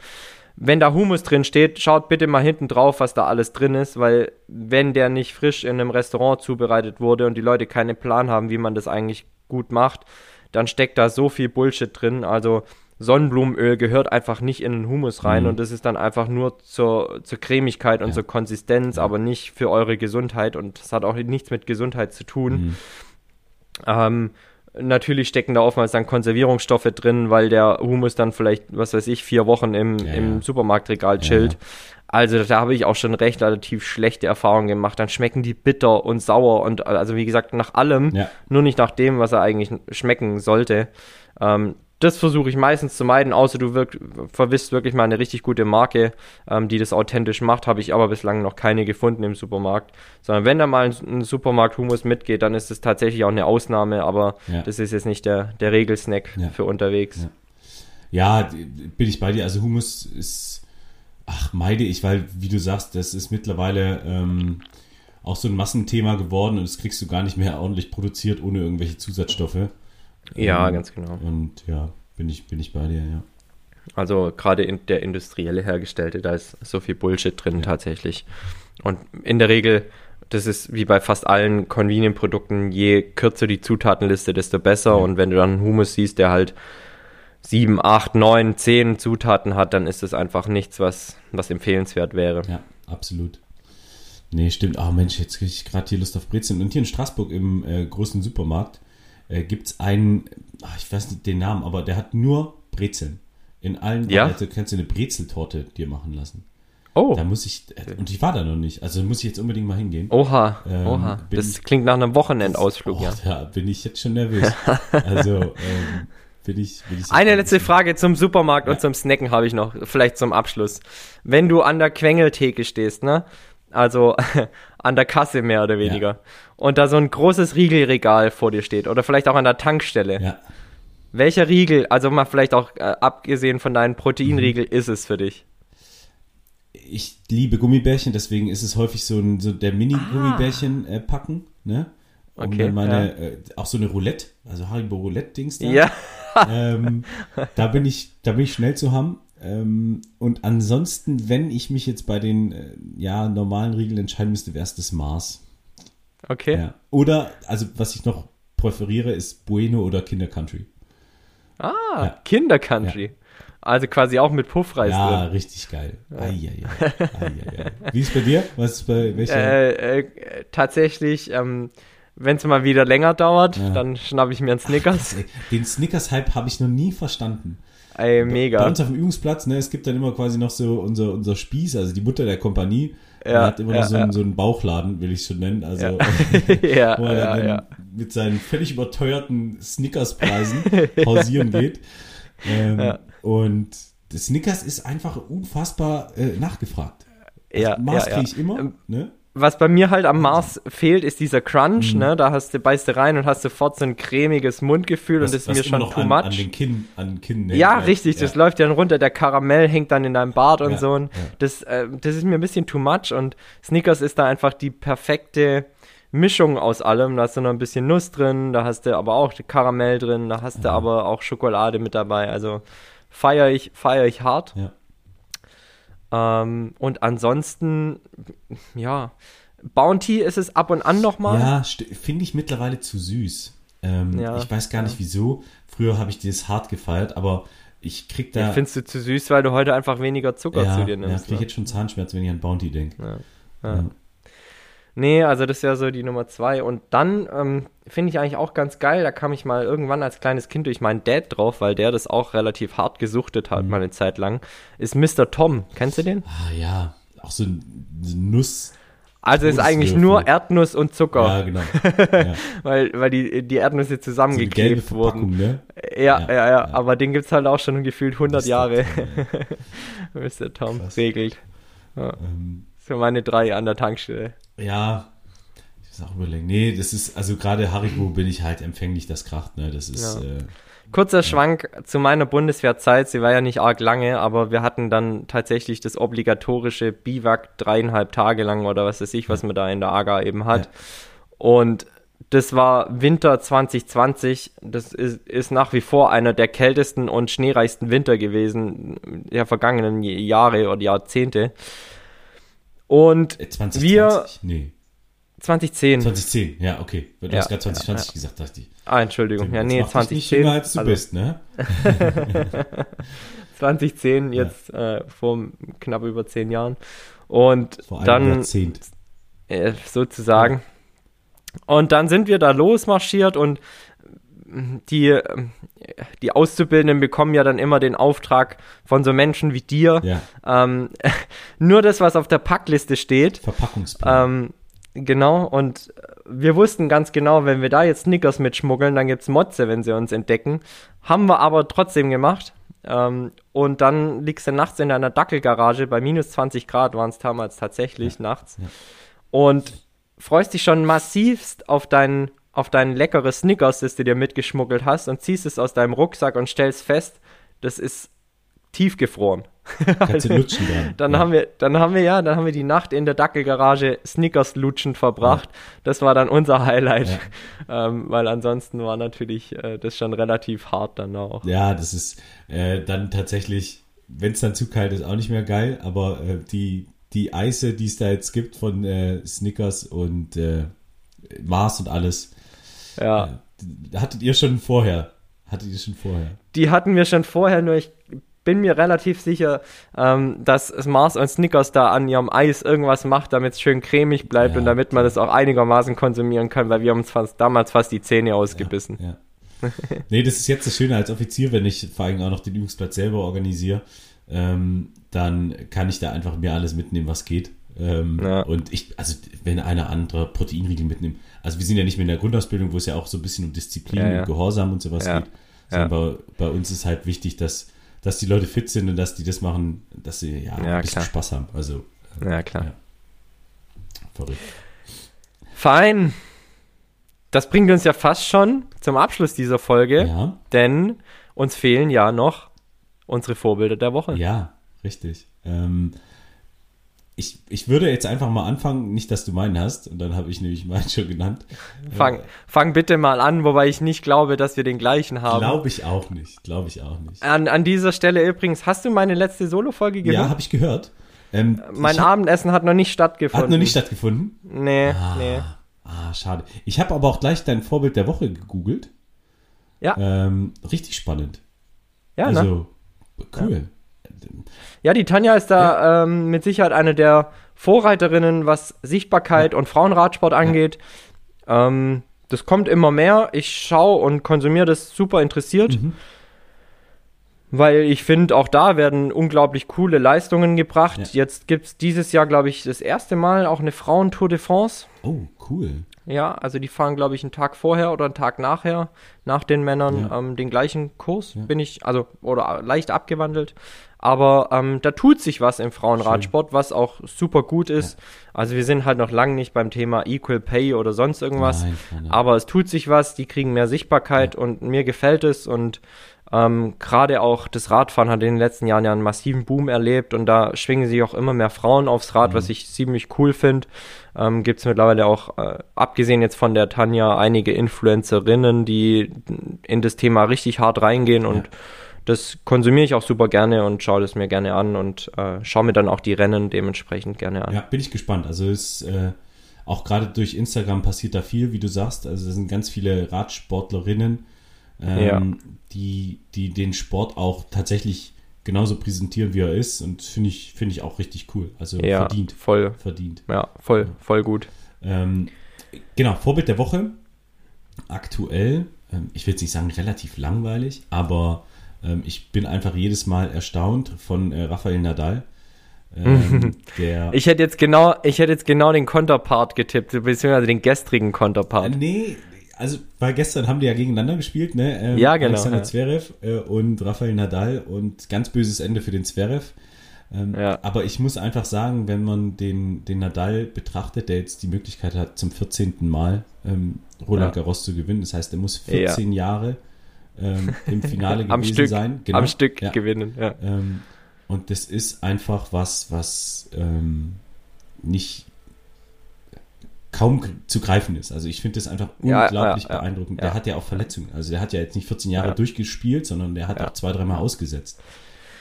Wenn da Humus drin steht, schaut bitte mal hinten drauf, was da alles drin ist, weil wenn der nicht frisch in einem Restaurant zubereitet wurde und die Leute keinen Plan haben, wie man das eigentlich gut macht, dann steckt da so viel Bullshit drin. Also Sonnenblumenöl gehört einfach nicht in den Humus rein mhm. und das ist dann einfach nur zur, zur Cremigkeit und ja. zur Konsistenz, aber nicht für eure Gesundheit und das hat auch nichts mit Gesundheit zu tun. Mhm. Ähm, natürlich stecken da oftmals dann Konservierungsstoffe drin, weil der Humus dann vielleicht, was weiß ich, vier Wochen im, ja, im Supermarktregal chillt. Ja. Also da habe ich auch schon recht relativ schlechte Erfahrungen gemacht. Dann schmecken die bitter und sauer und also wie gesagt nach allem, ja. nur nicht nach dem, was er eigentlich schmecken sollte. Ähm, das versuche ich meistens zu meiden, außer du wirk verwisst wirklich mal eine richtig gute Marke, ähm, die das authentisch macht, habe ich aber bislang noch keine gefunden im Supermarkt. Sondern wenn da mal ein, ein Supermarkt-Humus mitgeht, dann ist das tatsächlich auch eine Ausnahme, aber ja. das ist jetzt nicht der, der Regelsnack ja. für unterwegs. Ja. ja, bin ich bei dir. Also Humus ist, ach, meide ich, weil, wie du sagst, das ist mittlerweile ähm, auch so ein Massenthema geworden und das kriegst du gar nicht mehr ordentlich produziert ohne irgendwelche Zusatzstoffe. Ja, ähm, ganz genau. Und ja, bin ich, bin ich bei dir, ja. Also gerade in der industrielle Hergestellte, da ist so viel Bullshit drin ja. tatsächlich. Und in der Regel, das ist wie bei fast allen Convenient-Produkten, je kürzer die Zutatenliste, desto besser. Ja. Und wenn du dann einen Humus siehst, der halt sieben, acht, neun, zehn Zutaten hat, dann ist das einfach nichts, was, was empfehlenswert wäre. Ja, absolut. Nee, stimmt. Ah, oh, Mensch, jetzt kriege ich gerade hier Lust auf Brezeln. Und hier in Straßburg im äh, großen Supermarkt äh, gibt es einen, ach, ich weiß nicht den Namen, aber der hat nur Brezeln. In allen ja? Also kannst du eine Brezeltorte dir machen lassen. Oh. Da muss ich, äh, und ich war da noch nicht, also muss ich jetzt unbedingt mal hingehen. Oha, ähm, oha. Das klingt nach einem Wochenendausflug, oh, ja. Ja, bin ich jetzt schon nervös. also, ähm, bin ich, bin ich Eine letzte Frage zum Supermarkt ja. und zum Snacken habe ich noch, vielleicht zum Abschluss. Wenn du an der Quengeltheke stehst, ne? Also an der Kasse mehr oder weniger. Ja. Und da so ein großes Riegelregal vor dir steht oder vielleicht auch an der Tankstelle. Ja. Welcher Riegel, also mal vielleicht auch äh, abgesehen von deinen Proteinriegel, mhm. ist es für dich? Ich liebe Gummibärchen, deswegen ist es häufig so, ein, so der Mini-Gummibärchen ah. äh, packen, ne? Um okay, dann meine, ja. äh, auch so eine Roulette, also Haribo Roulette-Dings da. Ja. ähm, da bin ich, da bin ich schnell zu haben. Ähm, und ansonsten, wenn ich mich jetzt bei den äh, ja, normalen Regeln entscheiden müsste, wäre es das Mars. Okay. Ja. Oder, also was ich noch präferiere, ist Bueno oder Kinder Country. Ah, Ja. Kinder Country. Also quasi auch mit Puffreis Ja, drin. richtig geil. Ei, ei, ei. Ei, ei, ei. Wie ist bei dir? Was ist bei welcher? Äh, äh, tatsächlich, ähm, wenn es mal wieder länger dauert, Ja. dann schnappe ich mir einen Snickers. Ey, Den Snickers-Hype habe ich noch nie verstanden. Ey, Bei mega. uns auf dem Übungsplatz, ne, es gibt dann immer quasi noch so unser, unser Spieß, also die Mutter der Kompanie, Ja, hat immer ja, noch so, ja. einen, so einen Bauchladen, will ich schon nennen. Also ja, wo er dann mit seinen völlig überteuerten Snickers-Preisen hausieren geht. Ähm. Und das Snickers ist einfach unfassbar äh, nachgefragt. Ja, Mars ja, ja. kriege ich immer, ne? Was bei mir halt am Mars fehlt, ist dieser Mhm. Crunch, ne? Da hast du, beißt du rein und hast sofort so ein cremiges Mundgefühl und das ist mir schon too an, much. an den Kinn, an den Kinn Ja, hängt, richtig, das läuft dann runter, der Karamell hängt dann in deinem Bart und Ja, so. Und ja. das, äh, das ist mir ein bisschen too much und Snickers ist da einfach die perfekte Mischung aus allem. Da hast du noch ein bisschen Nuss drin, da hast du aber auch Karamell drin, da hast du aber auch Schokolade mit dabei. Also feiere ich, feier ich hart. Ja. Ähm, und ansonsten, ja, Bounty ist es ab und an nochmal. Ja, finde ich mittlerweile zu süß. Ähm, Ja, ich weiß gar nicht wieso. Früher habe ich dieses hart gefeiert, aber ich krieg da. Ja. Findest du zu süß, weil du heute einfach weniger Zucker ja, zu dir ja, nimmst. krieg ich ne? jetzt schon Zahnschmerzen, wenn ich an Bounty denke. Ja. Ja. Nee, also das wäre so die Nummer zwei. Und dann ähm, finde ich eigentlich auch ganz geil, da kam ich mal irgendwann als kleines Kind durch meinen Dad drauf, weil der das auch relativ hart gesuchtet Mhm. hat, mal eine Zeit lang, ist Mr. Tom. Kennst du den? Ah ja, auch so ein so Nuss. Also ist eigentlich nur Erdnuss und Zucker, Ja, genau. Ja. weil, weil die, die Erdnüsse So zusammengeklebt Verpackung, wurden. ne? Ja, Ja, ja, ja, ja. aber den gibt's halt auch schon gefühlt 100 Mr. Jahre. Tom, ja. Mr. Tom Krass. regelt. Ähm, So meine drei an der Tankstelle. Ja, ich muss auch überlegen. Nee, das ist, also gerade Haribo bin ich halt empfänglich, das kracht, ne? Das ist, Ja. äh, Kurzer Schwank zu meiner Bundeswehrzeit. Sie war ja nicht arg lange, aber wir hatten dann tatsächlich das obligatorische Biwak dreieinhalb Tage lang oder was weiß ich, was man da in der AGA eben hat. Ja. Und das war Winter 2020. Das ist, ist nach wie vor einer der kältesten und schneereichsten Winter gewesen der vergangenen Jahre oder Jahrzehnte. Und äh, 2020? Wir- nee, 2010. 2010, ja, okay. Du Ja, hast gerade 2020 ja, gesagt, dachte ich. Ah, Entschuldigung. Ja, nee, mach dich nicht 2010. jünger, als du also- bist, ne? 2010, jetzt äh, vor knapp über zehn Jahren. Und Vor dann Jahrzehnt. äh, sozusagen. Und dann sind wir da losmarschiert und die, die Auszubildenden bekommen ja dann immer den Auftrag von so Menschen wie dir, Ja, ähm, nur das, was auf der Packliste steht. Verpackungsplan. Ähm, genau, und wir wussten ganz genau, wenn wir da jetzt Snickers mitschmuggeln, dann gibt's Motze, wenn sie uns entdecken. Haben wir aber trotzdem gemacht. Ähm, und dann liegst du nachts in deiner Dackelgarage, bei minus 20 Grad waren es damals tatsächlich nachts. ja. Und freust dich schon massivst auf dein, auf dein leckeres Snickers, das du dir mitgeschmuggelt hast und ziehst es aus deinem Rucksack und stellst fest, das ist tiefgefroren. Kannst du lutschen dran. Dann ja. haben wir, dann haben wir ja, dann haben wir die Nacht in der Dackelgarage Snickers lutschen verbracht. Das war dann unser Highlight, ähm, weil ansonsten war natürlich äh, das schon relativ hart dann auch. Ja, das ist äh, dann tatsächlich, wenn es dann zu kalt ist, auch nicht mehr geil, aber äh, die, die Eise, die es da jetzt gibt von äh, Snickers und äh, Mars und alles, Ja, äh, hattet ihr schon vorher. Hattet ihr schon vorher. die hatten wir schon vorher, nur ich bin mir relativ sicher, ähm, dass Mars und Snickers da an ihrem Eis irgendwas macht, damit es schön cremig bleibt Ja, und damit man das auch einigermaßen konsumieren kann, weil wir haben uns fast, damals fast die Zähne ausgebissen. Ja. nee, das ist jetzt das Schöne als Offizier, wenn ich vor allem auch noch den Übungsplatz selber organisiere, ähm, dann kann ich da einfach mir alles mitnehmen, was geht. Ähm, Ja. Und ich, also wenn einer andere Proteinriegel mitnimmt, also wir sind ja nicht mehr in der Grundausbildung, wo es ja auch so ein bisschen um Disziplin Ja, ja. und Gehorsam und sowas geht, sondern bei, bei uns ist halt wichtig, dass, dass die Leute fit sind und dass die das machen, dass sie ja, ein bisschen klar. Spaß haben. Also Ja, klar. Verrückt. Fein. Das bringt uns ja fast schon zum Abschluss dieser Folge, Ja, denn uns fehlen ja noch unsere Vorbilder der Woche. ja, richtig. Ähm, ich, ich würde jetzt einfach mal anfangen, nicht, dass du meinen hast, und dann habe ich nämlich meinen schon genannt. Fang, äh, fang bitte mal an, wobei ich nicht glaube, dass wir den gleichen haben. Glaube ich auch nicht, glaube ich auch nicht. An, an dieser Stelle übrigens, hast du meine letzte Solo-Folge gehört? Ja, habe ich gehört. Ähm, mein ich Abendessen hat noch nicht stattgefunden. Hat noch nicht stattgefunden? Nee, ah, nee. Ah, schade. Ich habe aber auch gleich dein Vorbild der Woche gegoogelt. Ja. Ähm, richtig spannend. Ja, ne? also, ne? cool. Ja. Ja, die Tanja ist da ja. ähm, mit Sicherheit eine der Vorreiterinnen, was Sichtbarkeit ja. und Frauenradsport angeht. Ja. Ähm, das kommt immer mehr. Ich schaue und konsumiere das super interessiert. Mhm. Weil ich finde, auch da werden unglaublich coole Leistungen gebracht. Jetzt gibt es dieses Jahr, glaube ich, das erste Mal auch eine Frauentour de France. Oh, cool. Ja, also die fahren, glaube ich, einen Tag vorher oder einen Tag nachher, nach den Männern, ja. ähm, den gleichen Kurs, ja. bin ich, also, oder leicht abgewandelt. Aber ähm, da tut sich was im Frauenradsport, was auch super gut ist. Ja. Also wir sind halt noch lange nicht beim Thema Equal Pay oder sonst irgendwas. Nein, nein, nein. Aber es tut sich was, die kriegen mehr Sichtbarkeit ja. und mir gefällt es und ähm, gerade auch das Radfahren hat in den letzten Jahren ja einen massiven Boom erlebt und da schwingen sich auch immer mehr Frauen aufs Rad, mhm. was ich ziemlich cool finde. Ähm, Gibt es mittlerweile auch, äh, abgesehen jetzt von der Tanja, einige Influencerinnen, die in das Thema richtig hart reingehen und ja das konsumiere ich auch super gerne und schaue das mir gerne an und äh, schaue mir dann auch die Rennen dementsprechend gerne an. Ja, bin ich gespannt. Also ist äh, auch gerade durch Instagram passiert da viel, wie du sagst. Also es sind ganz viele Radsportlerinnen, ähm, ja. die, die den Sport auch tatsächlich genauso präsentieren, wie er ist. Und finde ich, finde ich auch richtig cool. Also ja, verdient. Voll. Verdient. Ja, voll, voll gut. Ähm, genau, Vorbild der Woche. Aktuell, ähm, ich will jetzt nicht sagen relativ langweilig, aber ähm, ich bin einfach jedes Mal erstaunt von äh, Rafael Nadal. Ähm, ich hätte jetzt genau, ich hätte jetzt genau den Konterpart getippt, beziehungsweise den gestrigen Konterpart. Äh, nee, also weil gestern haben die ja gegeneinander gespielt, ne? Ähm, ja, genau. Alexander ja. Zverev äh, und Rafael Nadal und ganz böses Ende für den Zverev. Ähm, ja. Aber ich muss einfach sagen, wenn man den, den Nadal betrachtet, der jetzt die Möglichkeit hat, zum 14. Mal ähm, Roland ja. Garros zu gewinnen, das heißt, er muss 14 ja. Jahre ähm, im Finale gewesen Stück, sein. Genau. Am Stück ja. gewinnen, ja. Ähm, und das ist einfach was, was ähm, nicht kaum zu greifen ist. Also ich finde das einfach unglaublich ja, beeindruckend. Der hat ja auch Verletzungen. Also der hat ja jetzt nicht 14 Jahre durchgespielt, sondern der hat auch zwei, dreimal ausgesetzt.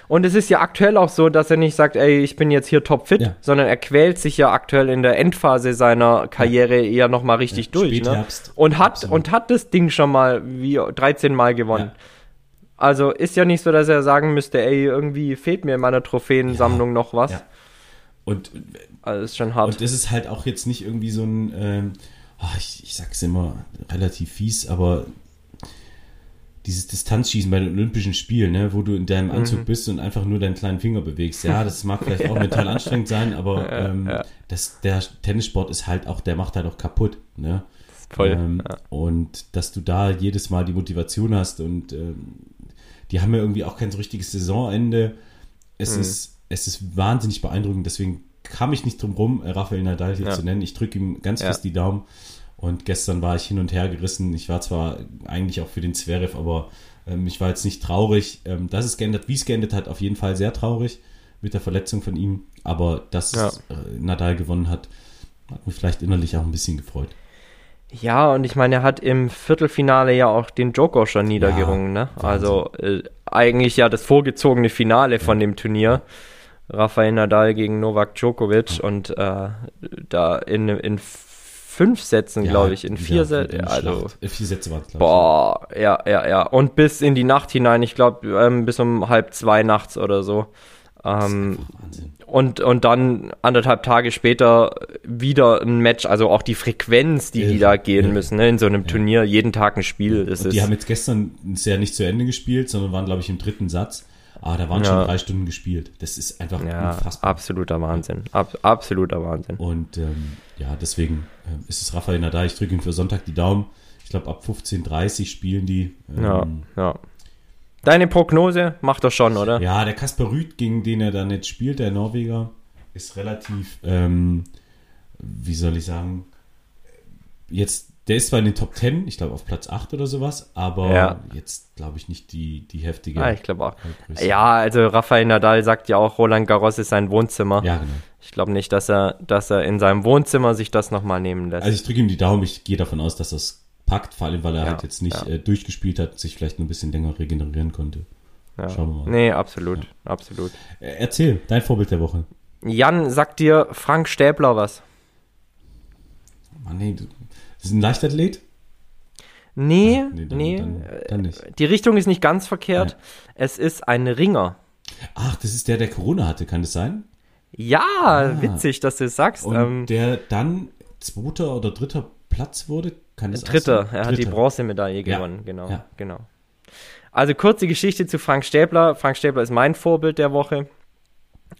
Und es ist ja aktuell auch so, dass er nicht sagt, ey, ich bin jetzt hier topfit, ja. sondern er quält sich ja aktuell in der Endphase seiner Karriere ja. eher nochmal richtig ja, durch. Ne? Und hat und hat das Ding schon mal wie 13 Mal gewonnen. Also ist ja nicht so, dass er sagen müsste, ey, irgendwie fehlt mir in meiner Trophäensammlung noch was. Ja. Und also ist schon hart. Und das ist halt auch jetzt nicht irgendwie so ein, ähm, ich, ich sag's immer relativ fies, aber dieses Distanzschießen bei den Olympischen Spielen, ne, wo du in deinem Anzug mhm. bist und einfach nur deinen kleinen Finger bewegst. Ja, das mag vielleicht auch mental anstrengend sein, aber ja, ähm, ja. Das, der Tennissport ist halt auch, der macht halt auch kaputt. Ne? Voll. Ähm. Und dass du da jedes Mal die Motivation hast und ähm, die haben ja irgendwie auch kein so richtiges Saisonende. Es, mhm. ist, es ist wahnsinnig beeindruckend, deswegen kam ich nicht drum rum, Rafael Nadal hier zu nennen. Ich drücke ihm ganz fest die Daumen. Und gestern war ich hin und her gerissen. Ich war zwar eigentlich auch für den Zverev, aber ähm, ich war jetzt nicht traurig. Ähm, dass es geendet, wie es geendet hat, auf jeden Fall sehr traurig mit der Verletzung von ihm. Aber dass ja. äh, Nadal gewonnen hat, hat mich vielleicht innerlich auch ein bisschen gefreut. Ja, und ich meine, er hat im Viertelfinale ja auch den Joker schon niedergerungen. Ja, ne? Also äh, eigentlich ja das vorgezogene Finale ja. von dem Turnier. Rafael Nadal gegen Novak Djokovic und äh, da in, in fünf Sätzen, ja, glaube ich, in vier Sätzen. Also, äh, vier Sätze waren es, Boah, ja, ja, ja. Und bis in die Nacht hinein, ich glaube, ähm, bis um halb zwei nachts oder so. Ähm, und, und dann anderthalb Tage später wieder ein Match, also auch die Frequenz, die ja, die da gehen ja, müssen, ne, in so einem Turnier, jeden Tag ein Spiel. Das die haben jetzt gestern sehr nicht zu Ende gespielt, sondern waren, glaube ich, im dritten Satz. Ah, da waren ja. schon drei Stunden gespielt. Das ist einfach ja, unfassbar. Absoluter Wahnsinn. Ab, absoluter Wahnsinn. Und ähm, ja, deswegen äh, ist es Rafael Nadal. Ich drücke ihm für Sonntag die Daumen. Ich glaube, ab 15.30 spielen die. Ähm, ja, ja. Deine Prognose macht er schon, oder? Ja, der Kasper Rüth, gegen den er dann jetzt spielt, der Norweger, ist relativ, ähm, wie soll ich sagen, jetzt der ist zwar in den Top 10, ich glaube auf Platz 8 oder sowas, aber ja. jetzt glaube ich nicht die, die heftige. Ah, ich glaube auch. Ja, also Rafael Nadal sagt ja auch, Roland Garros ist sein Wohnzimmer. Ja, genau. Ich glaube nicht, dass er, dass er in seinem Wohnzimmer sich das nochmal nehmen lässt. Also ich drücke ihm die Daumen, ich gehe davon aus, dass das packt, vor allem weil er ja, halt jetzt nicht ja. äh, durchgespielt hat, sich vielleicht ein bisschen länger regenerieren konnte. Ja. Schauen wir mal. Nee, absolut, absolut. Äh, erzähl, dein Vorbild der Woche. Jan, sagt dir Frank Stäbler was? Mann, nee, das ist ein Leichtathlet? Nee, Ach, nee, dann, nee. Dann, dann nicht. Die Richtung ist nicht ganz verkehrt. Es ist ein Ringer. Ach, das ist der, der Corona hatte, kann das sein? Ja, ah. witzig, dass du es sagst. Und ähm, der dann zweiter oder dritter Platz wurde, kann das Dritter, er hat die Bronzemedaille ja. gewonnen, genau, ja. genau. Also kurze Geschichte zu Frank Stäbler. Frank Stäbler ist mein Vorbild der Woche.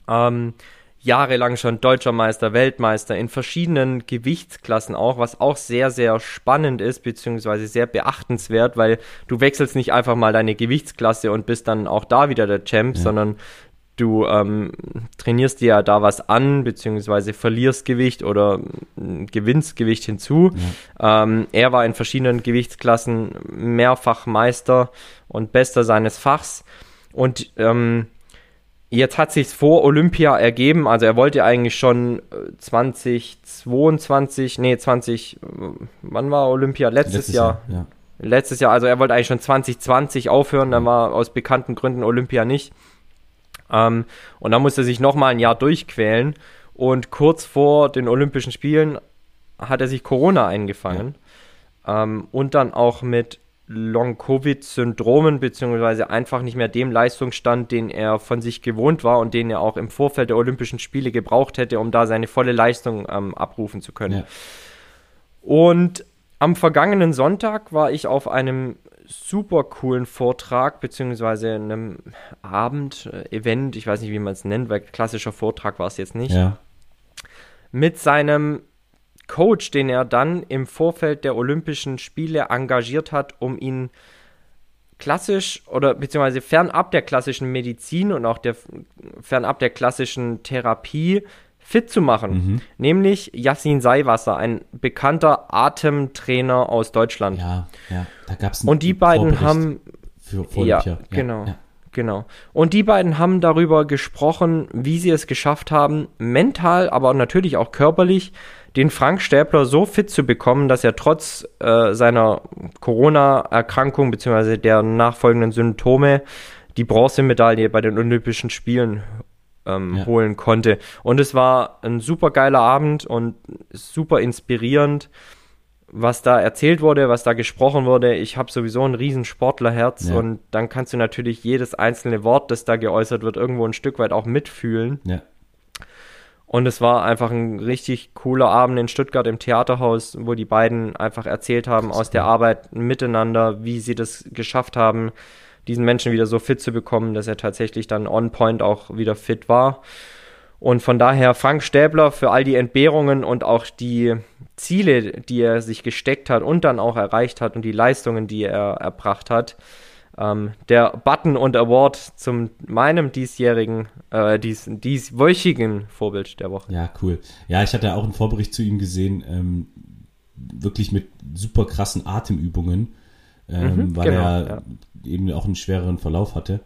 Ähm, jahrelang schon deutscher Meister, Weltmeister in verschiedenen Gewichtsklassen auch, was auch sehr, sehr spannend ist, beziehungsweise sehr beachtenswert, weil du wechselst nicht einfach mal deine Gewichtsklasse und bist dann auch da wieder der Champ, ja. sondern du ähm, trainierst dir ja da was an, beziehungsweise verlierst Gewicht oder äh, gewinnst Gewicht hinzu. Ja. Ähm, er war in verschiedenen Gewichtsklassen mehrfach Meister und Bester seines Fachs. Und ähm, jetzt hat sich vor Olympia ergeben, also er wollte eigentlich schon 2022, äh, nee, 20, äh, wann war Olympia? Letztes, Letztes Jahr. Jahr ja. Letztes Jahr, also er wollte eigentlich schon 2020 aufhören, dann war aus bekannten Gründen Olympia nicht. Ähm, und dann musste er sich nochmal ein Jahr durchquälen. Und kurz vor den Olympischen Spielen hat er sich Corona eingefangen. Ja. Ähm, und dann auch mit Long-Covid-Syndromen, beziehungsweise einfach nicht mehr dem Leistungsstand, den er von sich gewohnt war und den er auch im Vorfeld der Olympischen Spiele gebraucht hätte, um da seine volle Leistung ähm, abrufen zu können. Ja. Und am vergangenen Sonntag war ich auf einem super coolen Vortrag, beziehungsweise einem Abend-Event, ich weiß nicht, wie man es nennt, weil klassischer Vortrag war es jetzt nicht. Ja. Mit seinem Coach, den er dann im Vorfeld der Olympischen Spiele engagiert hat, um ihn klassisch oder beziehungsweise fernab der klassischen Medizin und auch der fernab der klassischen Therapie fit zu machen. Mhm. Nämlich Yassin Seiwasser, ein bekannter Atemtrainer aus Deutschland. Ja, ja. Da gab es Und die beiden haben. Für, für ja, ja, genau. Ja. Genau. Und die beiden haben darüber gesprochen, wie sie es geschafft haben, mental, aber natürlich auch körperlich, den Frank Stäbler so fit zu bekommen, dass er trotz äh, seiner Corona-Erkrankung bzw. der nachfolgenden Symptome die Bronzemedaille bei den Olympischen Spielen ähm, ja. holen konnte. Und es war ein super geiler Abend und super inspirierend, was da erzählt wurde, was da gesprochen wurde. Ich habe sowieso ein riesen Sportlerherz ja. und dann kannst du natürlich jedes einzelne Wort, das da geäußert wird, irgendwo ein Stück weit auch mitfühlen. Ja. Und es war einfach ein richtig cooler Abend in Stuttgart im Theaterhaus, wo die beiden einfach erzählt haben aus der Arbeit miteinander, wie sie das geschafft haben, diesen Menschen wieder so fit zu bekommen, dass er tatsächlich dann on point auch wieder fit war. Und von daher Frank Stäbler für all die Entbehrungen und auch die Ziele, die er sich gesteckt hat und dann auch erreicht hat und die Leistungen, die er erbracht hat. Ähm, der Button und Award zum meinem diesjährigen, äh, dies, dieswöchigen Vorbild der Woche. Ja, cool. Ja, ich hatte auch einen Vorbericht zu ihm gesehen, ähm, wirklich mit super krassen Atemübungen, ähm, mhm, weil genau, er ja eben auch einen schwereren Verlauf hatte.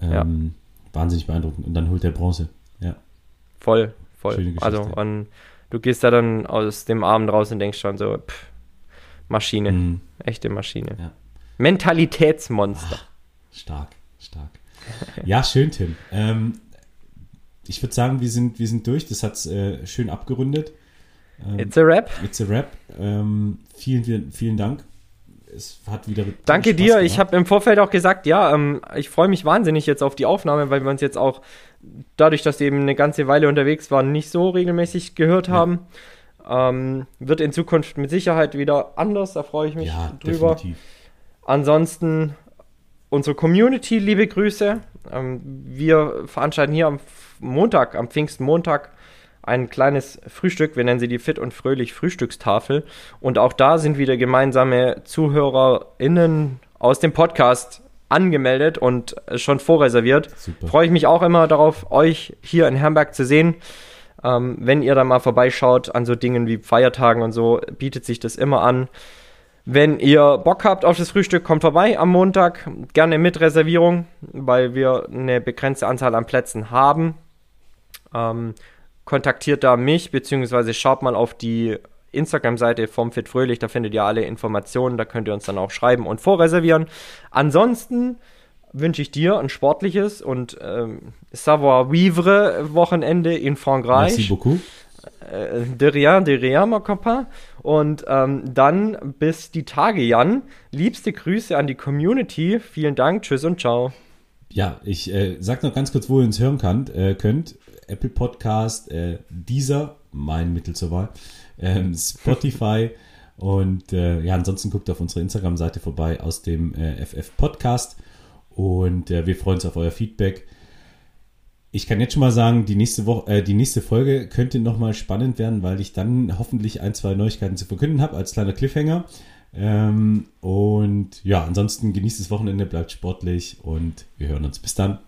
Ähm, ja. Wahnsinnig beeindruckend. Und dann holt er Bronze. Ja. Voll, voll. Also und du gehst da dann aus dem Abend raus und denkst schon so, pff, Maschine. Mhm. Echte Maschine. Ja. Mentalitätsmonster. Ach, stark, stark. Ja, schön, Tim. Ähm, ich würde sagen, wir sind, wir sind durch. Das hat es äh, schön abgerundet. Ähm, it's a Rap. It's a Rap. Ähm, vielen, vielen Dank es hat wieder. Danke dir. Gemacht. Ich habe im Vorfeld auch gesagt, ja, ähm, ich freue mich wahnsinnig jetzt auf die Aufnahme, weil wir uns jetzt auch dadurch, dass wir eben eine ganze Weile unterwegs waren, nicht so regelmäßig gehört haben. Ja. Ähm, wird in Zukunft mit Sicherheit wieder anders. Da freue ich mich ja, drüber. Definitiv. Ansonsten unsere Community, liebe Grüße. Ähm, wir veranstalten hier am Montag, am Pfingstmontag, ein kleines Frühstück. Wir nennen sie die Fit und Fröhlich Frühstückstafel. Und auch da sind wieder gemeinsame ZuhörerInnen aus dem Podcast angemeldet und schon vorreserviert. Super. Freue ich mich auch immer darauf, euch hier in Herrenberg zu sehen. Ähm, wenn ihr da mal vorbeischaut an so Dingen wie Feiertagen und so, bietet sich das immer an. Wenn ihr Bock habt auf das Frühstück, kommt vorbei am Montag. Gerne mit Reservierung, weil wir eine begrenzte Anzahl an Plätzen haben. Ähm, kontaktiert da mich, beziehungsweise schaut mal auf die Instagram-Seite vom Fit Fröhlich, da findet ihr alle Informationen, da könnt ihr uns dann auch schreiben und vorreservieren. Ansonsten wünsche ich dir ein sportliches und ähm, savoir-vivre Wochenende in Frankreich. Merci beaucoup. Äh, de rien, de rien, mon copain. Und ähm, dann bis die Tage, Jan. Liebste Grüße an die Community. Vielen Dank, tschüss und ciao. Ja, ich äh, sag noch ganz kurz, wo ihr uns hören kann, äh, könnt. Apple Podcast, äh, dieser, mein Mittel zur Wahl, ähm, Spotify und äh, ja, ansonsten guckt auf unsere Instagram-Seite vorbei aus dem äh, FF Podcast und äh, wir freuen uns auf euer Feedback. Ich kann jetzt schon mal sagen, die nächste Woche, äh, die nächste Folge könnte nochmal spannend werden, weil ich dann hoffentlich ein, zwei Neuigkeiten zu verkünden habe als kleiner Cliffhanger. Ähm, und ja, ansonsten genießt das Wochenende, bleibt sportlich und wir hören uns. Bis dann.